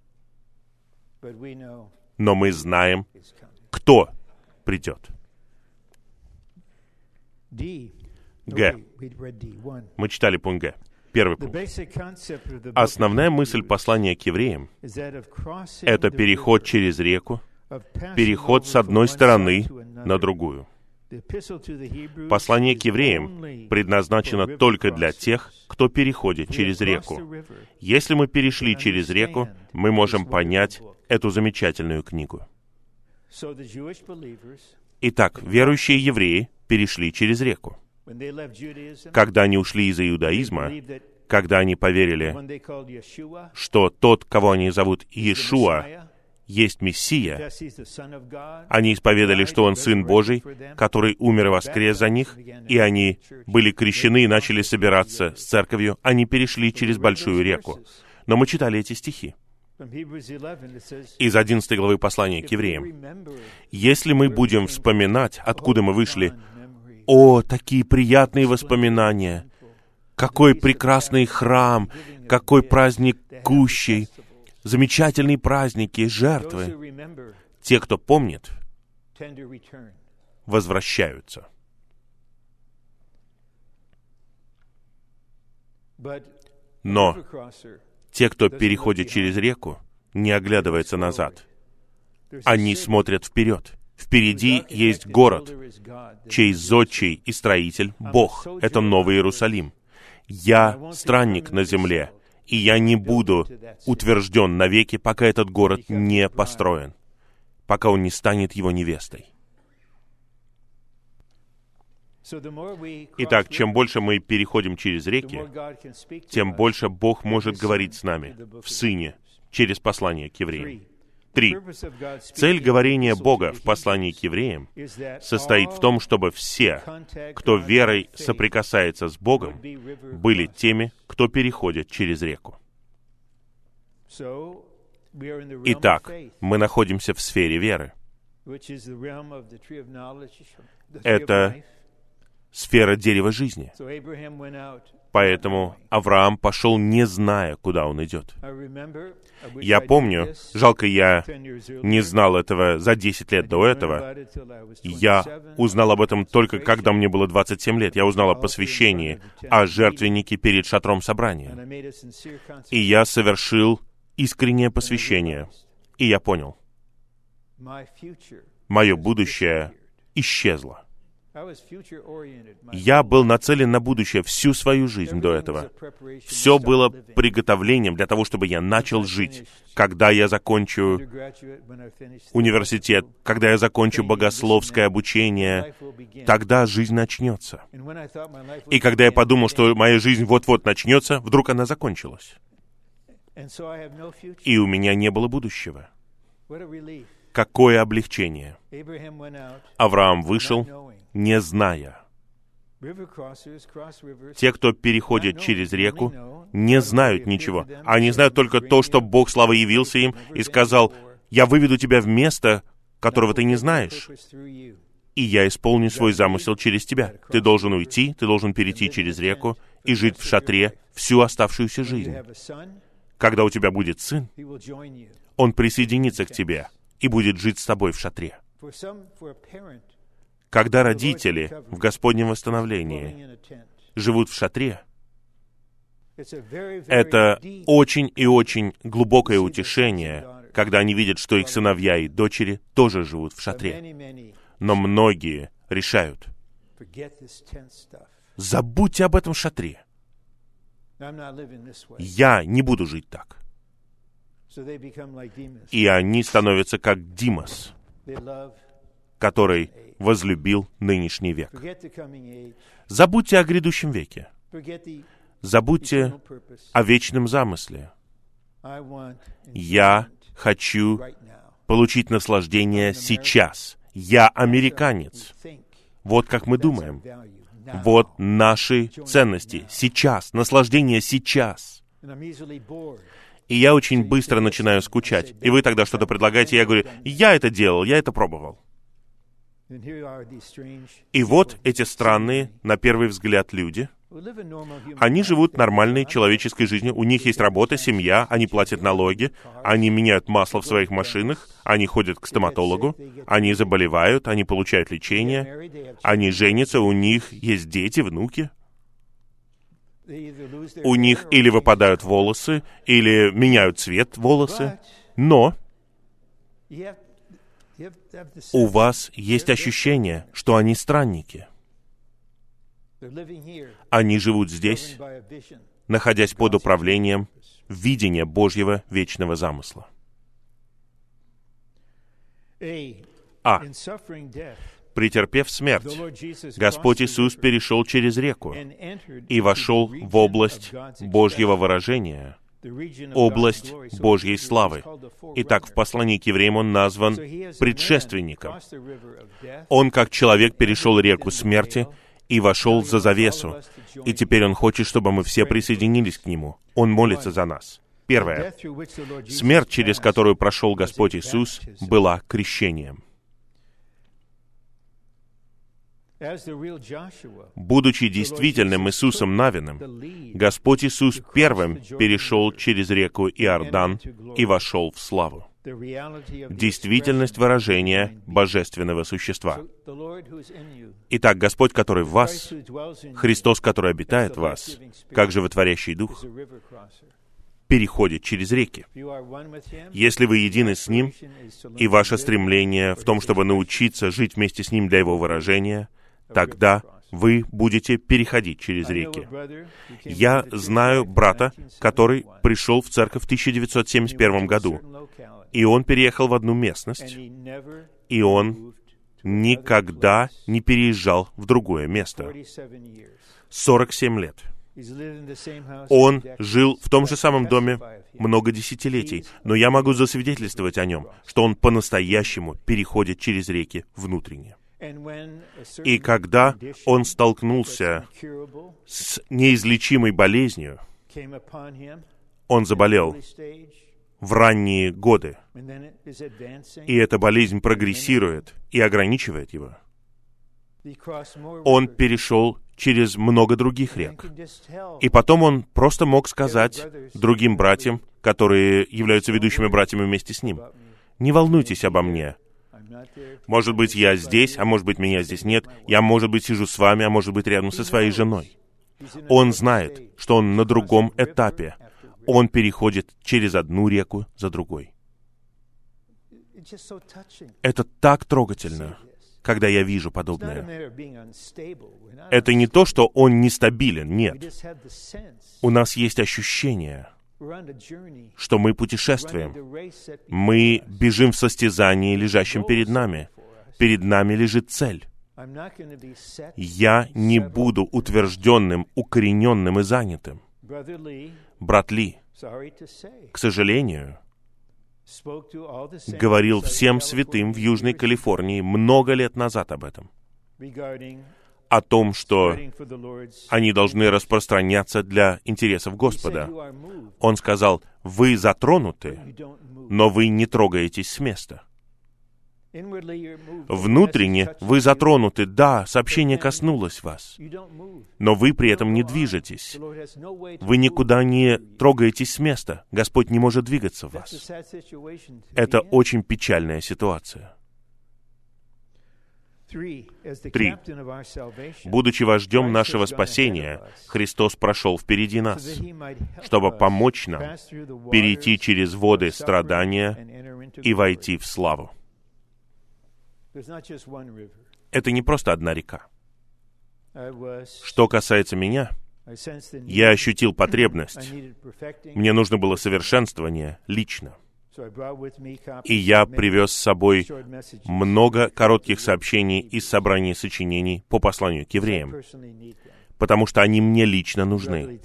Но мы знаем, кто придет. Г. Мы читали пункт Г. Первый пункт. Основная мысль послания к евреям — это переход через реку, переход с одной стороны на другую. Послание к евреям предназначено только для тех, кто переходит через реку. Если мы перешли через реку, мы можем понять эту замечательную книгу. Итак, верующие евреи перешли через реку. Когда они ушли из иудаизма, когда они поверили, что тот, кого они зовут Иешуа, есть Мессия, они исповедали, что Он Сын Божий, который умер и воскрес за них, и они были крещены и начали собираться с церковью, они перешли через большую реку. Но мы читали эти стихи из 11 главы послания к евреям. Если мы будем вспоминать, откуда мы вышли, о, такие приятные воспоминания! Какой прекрасный храм! Какой праздник кущей! Замечательные праздники, жертвы! Те, кто помнит, возвращаются. Но те, кто переходит через реку, не оглядывается назад. Они смотрят вперед. Впереди есть город, чей зодчий и строитель — Бог. Это Новый Иерусалим. Я странник на земле, и я не буду утвержден навеки, пока этот город не построен, пока он не станет его невестой. Итак, чем больше мы переходим через реки, тем больше Бог может говорить с нами в Сыне через послание к евреям. Три. Цель говорения Бога в послании к евреям состоит в том, чтобы все, кто верой соприкасается с Богом, были теми, кто переходит через реку. Итак, мы находимся в сфере веры. Это сфера дерева жизни. Поэтому Авраам пошел, не зная, куда он идет. Я помню, жалко, я не знал этого за 10 лет до этого. Я узнал об этом только когда мне было 27 лет. Я узнал о посвящении, о жертвеннике перед шатром собрания. И я совершил искреннее посвящение. И я понял, мое будущее исчезло. Я был нацелен на будущее всю свою жизнь до этого. Все было приготовлением для того, чтобы я начал жить, когда я закончу университет, когда я закончу богословское обучение, тогда жизнь начнется. И когда я подумал, что моя жизнь вот-вот начнется, вдруг она закончилась. И у меня не было будущего. Какое облегчение! Авраам вышел, не зная. Те, кто переходит через реку, не знают ничего. Они знают только то, что Бог славы явился им и сказал, «Я выведу тебя в место, которого ты не знаешь, и я исполню свой замысел через тебя. Ты должен уйти, ты должен перейти через реку и жить в шатре всю оставшуюся жизнь. Когда у тебя будет сын, он присоединится к тебе и будет жить с тобой в шатре. Когда родители в Господнем восстановлении живут в шатре, это очень и очень глубокое утешение, когда они видят, что их сыновья и дочери тоже живут в шатре. Но многие решают, забудьте об этом шатре. Я не буду жить так. И они становятся как Димас, который возлюбил нынешний век. Забудьте о грядущем веке. Забудьте о вечном замысле. Я хочу получить наслаждение сейчас. Я американец. Вот как мы думаем. Вот наши ценности. Сейчас. Наслаждение сейчас. И я очень быстро начинаю скучать. И вы тогда что-то предлагаете, и я говорю, я это делал, я это пробовал. И вот эти странные, на первый взгляд, люди, они живут нормальной человеческой жизнью, у них есть работа, семья, они платят налоги, они меняют масло в своих машинах, они ходят к стоматологу, они заболевают, они получают лечение, они женятся, у них есть дети, внуки. У них или выпадают волосы, или меняют цвет волосы, но у вас есть ощущение, что они странники. Они живут здесь, находясь под управлением видения Божьего вечного замысла. А. Претерпев смерть, Господь Иисус перешел через реку и вошел в область Божьего выражения — область Божьей славы. Итак, в послании к евреям он назван предшественником. Он, как человек, перешел реку смерти и вошел за завесу. И теперь он хочет, чтобы мы все присоединились к нему. Он молится за нас. Первое. Смерть, через которую прошел Господь Иисус, была крещением. Будучи действительным Иисусом Навиным, Господь Иисус первым перешел через реку Иордан и вошел в славу. Действительность выражения божественного существа. Итак, Господь, который в вас, Христос, который обитает в вас, как животворящий Дух, переходит через реки. Если вы едины с Ним, и ваше стремление в том, чтобы научиться жить вместе с Ним для Его выражения — тогда вы будете переходить через реки. Я знаю брата, который пришел в церковь в 1971 году, и он переехал в одну местность, и он никогда не переезжал в другое место. 47 лет. Он жил в том же самом доме много десятилетий, но я могу засвидетельствовать о нем, что он по-настоящему переходит через реки внутренне. И когда он столкнулся с неизлечимой болезнью, он заболел в ранние годы, и эта болезнь прогрессирует и ограничивает его. Он перешел через много других рек. И потом он просто мог сказать другим братьям, которые являются ведущими братьями вместе с ним, «Не волнуйтесь обо мне. Может быть, я здесь, а может быть, меня здесь нет. Я, может быть, сижу с вами, а может быть, рядом со своей женой». Он знает, что он на другом этапе. Он переходит через одну реку за другой. Это так трогательно, когда я вижу подобное. Это не то, что он нестабилен, нет. У нас есть ощущение, что мы путешествуем. Мы бежим в состязании, лежащем перед нами. Перед нами лежит цель. Я не буду утвержденным, укорененным и занятым. Брат Ли, к сожалению, говорил всем святым в Южной Калифорнии много лет назад об этом. О том, что они должны распространяться для интересов Господа. Он сказал, вы затронуты, но вы не трогаетесь с места. Внутренне вы затронуты, да, сообщение коснулось вас, но вы при этом не движетесь. Вы никуда не трогаетесь с места. Господь не может двигаться в вас. Это очень печальная ситуация. Три. Будучи вождем нашего спасения, Христос прошел впереди нас, чтобы помочь нам перейти через воды страдания и войти в славу. Это не просто одна река. Что касается меня, я ощутил потребность. Мне нужно было совершенствование лично. И я привез с собой много коротких сообщений из собрания сочинений по посланию к евреям, потому что они мне лично нужны.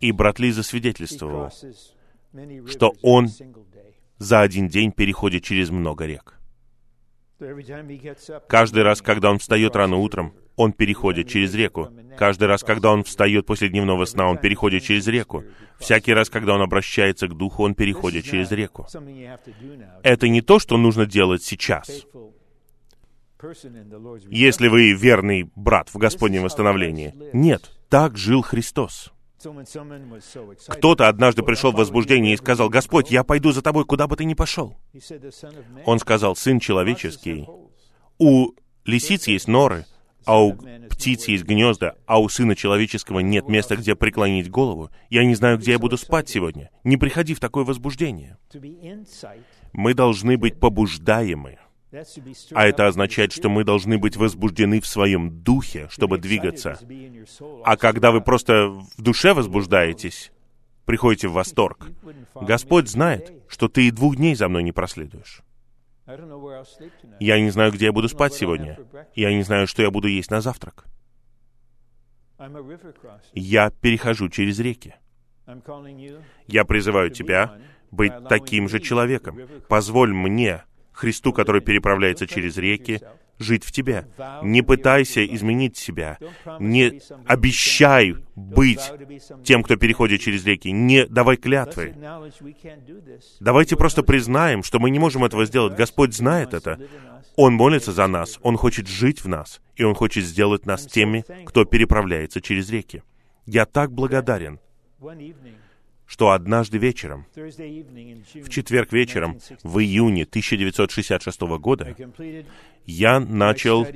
И брат Ли засвидетельствовал, что он за один день переходит через много рек. Каждый раз, когда он встает рано утром, он переходит через реку. Каждый раз, когда он встает после дневного сна, он переходит через реку. Всякий раз, когда он обращается к Духу, он переходит через реку. Это не то, что нужно делать сейчас. Если вы верный брат в Господнем восстановлении. Нет, так жил Христос. Кто-то однажды пришел в возбуждение и сказал, «Господь, я пойду за тобой, куда бы ты ни пошел». Он сказал, «Сын человеческий, у лисиц есть норы, а у птиц есть гнезда, а у Сына Человеческого нет места, где преклонить голову. Я не знаю, где я буду спать сегодня. Не приходи в такое возбуждение. Мы должны быть побуждаемы а это означает, что мы должны быть возбуждены в своем духе, чтобы двигаться. А когда вы просто в душе возбуждаетесь, приходите в восторг, Господь знает, что ты и двух дней за мной не проследуешь. Я не знаю, где я буду спать сегодня. Я не знаю, что я буду есть на завтрак. Я перехожу через реки. Я призываю тебя быть таким же человеком. Позволь мне Христу, который переправляется через реки, жить в тебе. Не пытайся изменить себя. Не обещай быть тем, кто переходит через реки. Не давай клятвы. Давайте просто признаем, что мы не можем этого сделать. Господь знает это. Он молится за нас. Он хочет жить в нас. И Он хочет сделать нас теми, кто переправляется через реки. Я так благодарен что однажды вечером, в четверг вечером, в июне 1966 года, я начал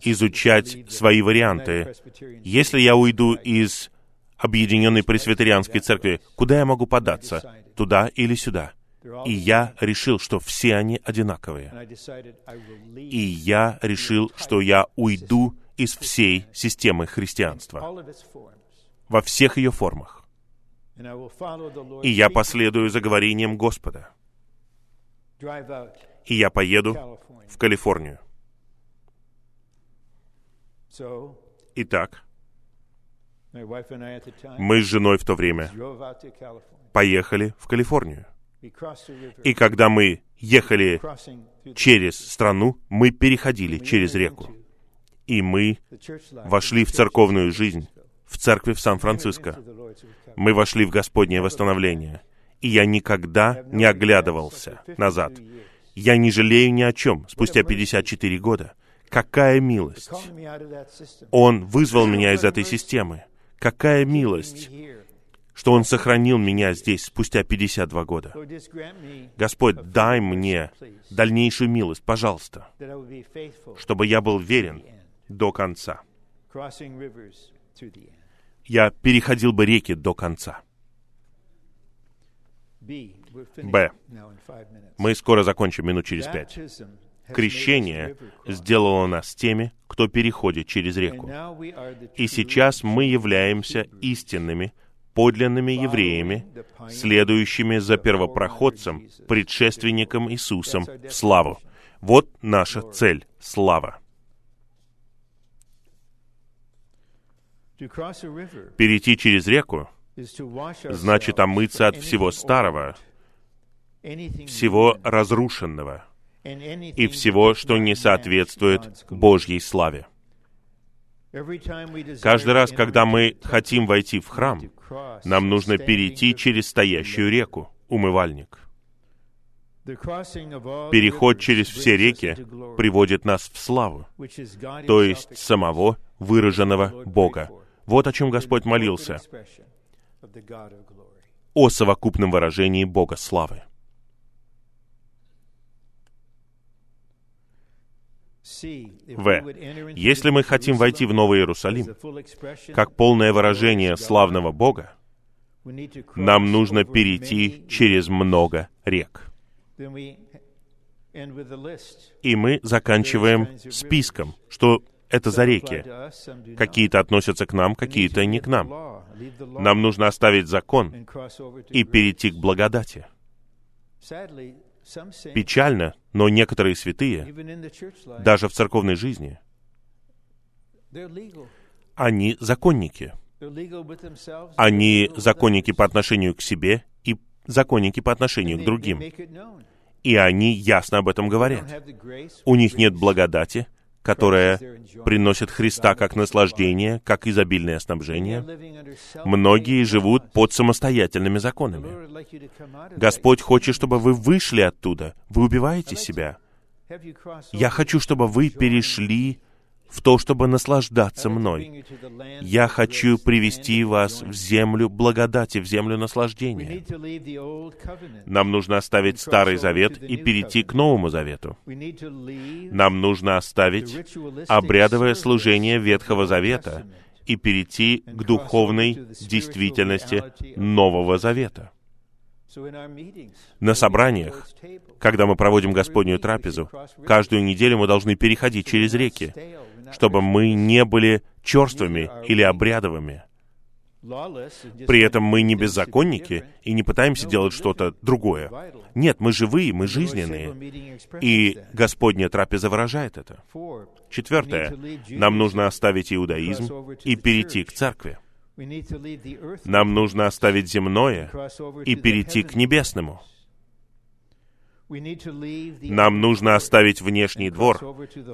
изучать свои варианты. Если я уйду из Объединенной Пресвитерианской Церкви, куда я могу податься? Туда или сюда? И я решил, что все они одинаковые. И я решил, что я уйду из всей системы христианства во всех ее формах и я последую за говорением Господа. И я поеду в Калифорнию. Итак, мы с женой в то время поехали в Калифорнию. И когда мы ехали через страну, мы переходили через реку. И мы вошли в церковную жизнь, в церкви в Сан-Франциско мы вошли в Господнее восстановление. И я никогда не оглядывался назад. Я не жалею ни о чем спустя 54 года. Какая милость! Он вызвал меня из этой системы. Какая милость, что Он сохранил меня здесь спустя 52 года. Господь, дай мне дальнейшую милость, пожалуйста, чтобы я был верен до конца. Я переходил бы реки до конца. Б. Мы скоро закончим, минут через пять. Крещение сделало нас теми, кто переходит через реку. И сейчас мы являемся истинными, подлинными евреями, следующими за первопроходцем, предшественником Иисусом в славу. Вот наша цель — слава. Перейти через реку значит омыться от всего старого, всего разрушенного и всего, что не соответствует Божьей славе. Каждый раз, когда мы хотим войти в храм, нам нужно перейти через стоящую реку, умывальник. Переход через все реки приводит нас в славу, то есть самого выраженного Бога. Вот о чем Господь молился. О совокупном выражении Бога славы. В. Если мы хотим войти в Новый Иерусалим, как полное выражение славного Бога, нам нужно перейти через много рек. И мы заканчиваем списком, что это за реки. Какие-то относятся к нам, какие-то не к нам. Нам нужно оставить закон и перейти к благодати. Печально, но некоторые святые, даже в церковной жизни, они законники. Они законники по отношению к себе и законники по отношению к другим. И они ясно об этом говорят. У них нет благодати, которая приносит Христа как наслаждение, как изобильное снабжение. Многие живут под самостоятельными законами. Господь хочет, чтобы вы вышли оттуда. Вы убиваете себя. Я хочу, чтобы вы перешли в то, чтобы наслаждаться мной. Я хочу привести вас в землю благодати, в землю наслаждения. Нам нужно оставить Старый Завет и перейти к Новому Завету. Нам нужно оставить обрядовое служение Ветхого Завета и перейти к духовной действительности Нового Завета. На собраниях, когда мы проводим Господнюю трапезу, каждую неделю мы должны переходить через реки, чтобы мы не были черствыми или обрядовыми. При этом мы не беззаконники и не пытаемся делать что-то другое. Нет, мы живые, мы жизненные. И Господня трапеза выражает это. Четвертое. Нам нужно оставить иудаизм и перейти к церкви. Нам нужно оставить земное и перейти к небесному. Нам нужно оставить внешний двор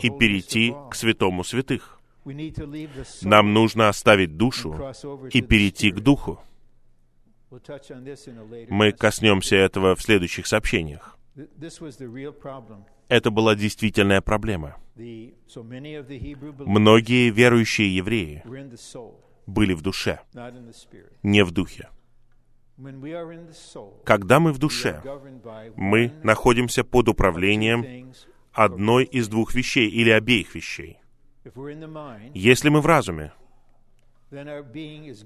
и перейти к святому святых. Нам нужно оставить душу и перейти к духу. Мы коснемся этого в следующих сообщениях. Это была действительная проблема. Многие верующие евреи были в душе, не в духе. Когда мы в душе, мы находимся под управлением одной из двух вещей или обеих вещей. Если мы в разуме,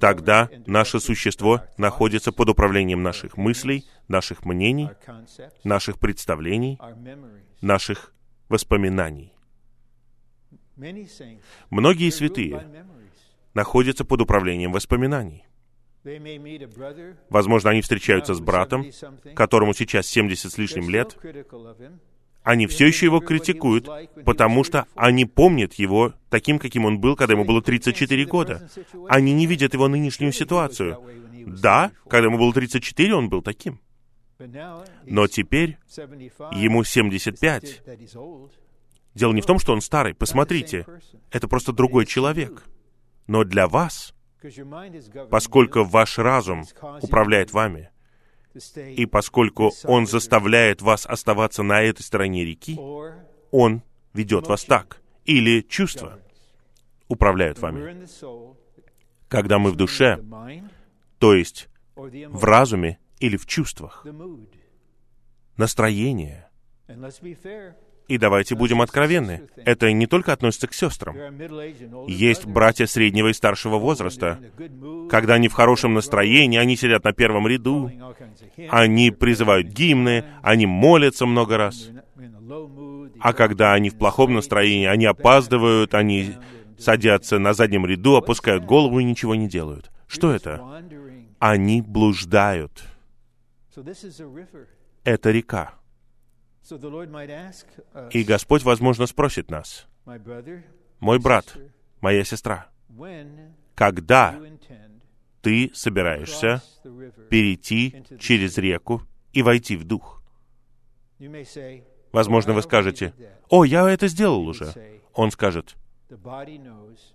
тогда наше существо находится под управлением наших мыслей, наших мнений, наших представлений, наших воспоминаний. Многие святые находятся под управлением воспоминаний. Возможно, они встречаются с братом, которому сейчас 70 с лишним лет. Они все еще его критикуют, потому что они помнят его таким, каким он был, когда ему было 34 года. Они не видят его нынешнюю ситуацию. Да, когда ему было 34, он был таким. Но теперь ему 75. Дело не в том, что он старый. Посмотрите, это просто другой человек. Но для вас поскольку ваш разум управляет вами, и поскольку он заставляет вас оставаться на этой стороне реки, он ведет вас так. или чувства управляют вами. Когда мы в душе, то есть в разуме или в чувствах, настроение. И давайте будем откровенны, это не только относится к сестрам. Есть братья среднего и старшего возраста. Когда они в хорошем настроении, они сидят на первом ряду, они призывают гимны, они молятся много раз. А когда они в плохом настроении, они опаздывают, они садятся на заднем ряду, опускают голову и ничего не делают. Что это? Они блуждают. Это река. И Господь, возможно, спросит нас, мой брат, моя сестра, когда ты собираешься перейти через реку и войти в дух? Возможно, вы скажете, «О, я это сделал уже». Он скажет,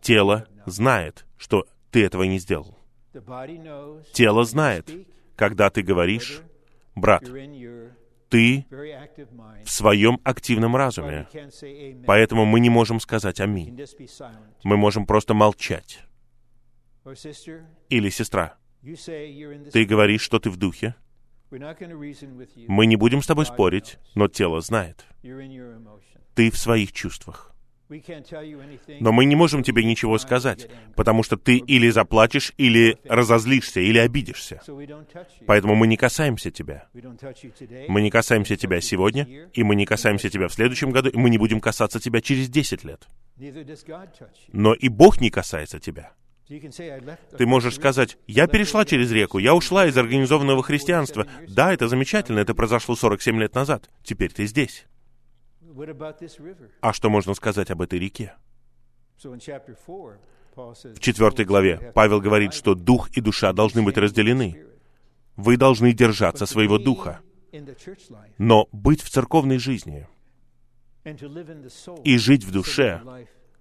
«Тело знает, что ты этого не сделал. Тело знает, когда ты говоришь, брат, ты в своем активном разуме. Поэтому мы не можем сказать «Аминь». Мы можем просто молчать. Или сестра, ты говоришь, что ты в духе. Мы не будем с тобой спорить, но тело знает. Ты в своих чувствах. Но мы не можем тебе ничего сказать, потому что ты или заплачешь, или разозлишься, или обидишься. Поэтому мы не касаемся тебя. Мы не касаемся тебя сегодня, и мы не касаемся тебя в следующем году, и мы не будем касаться тебя через 10 лет. Но и Бог не касается тебя. Ты можешь сказать, я перешла через реку, я ушла из организованного христианства. Да, это замечательно, это произошло 47 лет назад. Теперь ты здесь. А что можно сказать об этой реке? В четвертой главе Павел говорит, что дух и душа должны быть разделены. Вы должны держаться своего духа. Но быть в церковной жизни и жить в душе,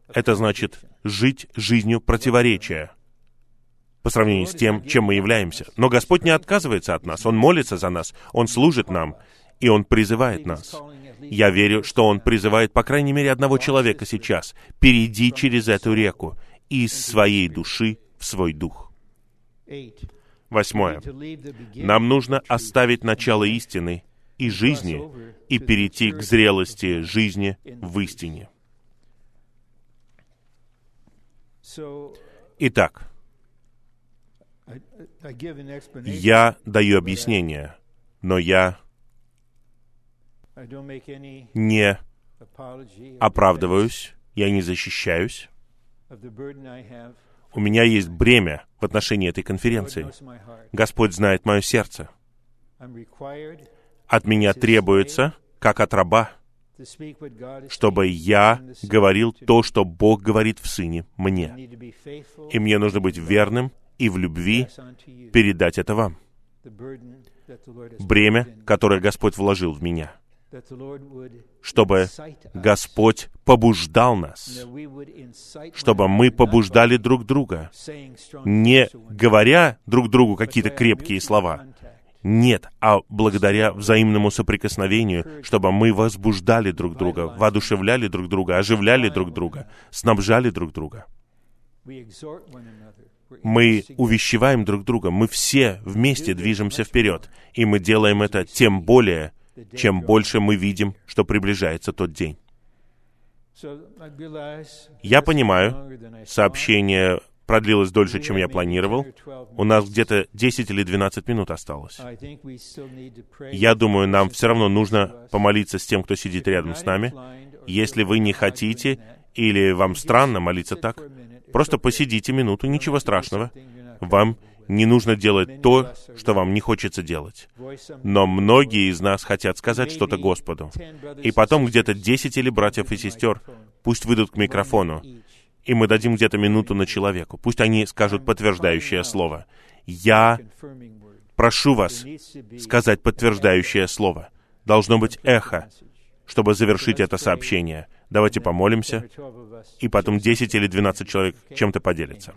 это значит жить жизнью противоречия по сравнению с тем, чем мы являемся. Но Господь не отказывается от нас, Он молится за нас, Он служит нам, и Он призывает нас. Я верю, что Он призывает по крайней мере одного человека сейчас. Перейди через эту реку из своей души в свой дух. Восьмое. Нам нужно оставить начало истины и жизни и перейти к зрелости жизни в истине. Итак, я даю объяснение, но я не оправдываюсь, я не защищаюсь. У меня есть бремя в отношении этой конференции. Господь знает мое сердце. От меня требуется, как от раба, чтобы я говорил то, что Бог говорит в Сыне мне. И мне нужно быть верным и в любви передать это вам. Бремя, которое Господь вложил в меня — чтобы Господь побуждал нас, чтобы мы побуждали друг друга, не говоря друг другу какие-то крепкие слова, нет, а благодаря взаимному соприкосновению, чтобы мы возбуждали друг друга, воодушевляли друг друга, оживляли друг друга, снабжали друг друга. Мы увещеваем друг друга, мы все вместе движемся вперед, и мы делаем это тем более, чем больше мы видим, что приближается тот день. Я понимаю, сообщение продлилось дольше, чем я планировал. У нас где-то 10 или 12 минут осталось. Я думаю, нам все равно нужно помолиться с тем, кто сидит рядом с нами. Если вы не хотите или вам странно молиться так, просто посидите минуту, ничего страшного. Вам не нужно делать то, что вам не хочется делать. Но многие из нас хотят сказать что-то Господу. И потом где-то десять или братьев и сестер пусть выйдут к микрофону, и мы дадим где-то минуту на человеку. Пусть они скажут подтверждающее слово. Я прошу вас сказать подтверждающее слово. Должно быть эхо, чтобы завершить это сообщение. Давайте помолимся, и потом 10 или 12 человек чем-то поделятся.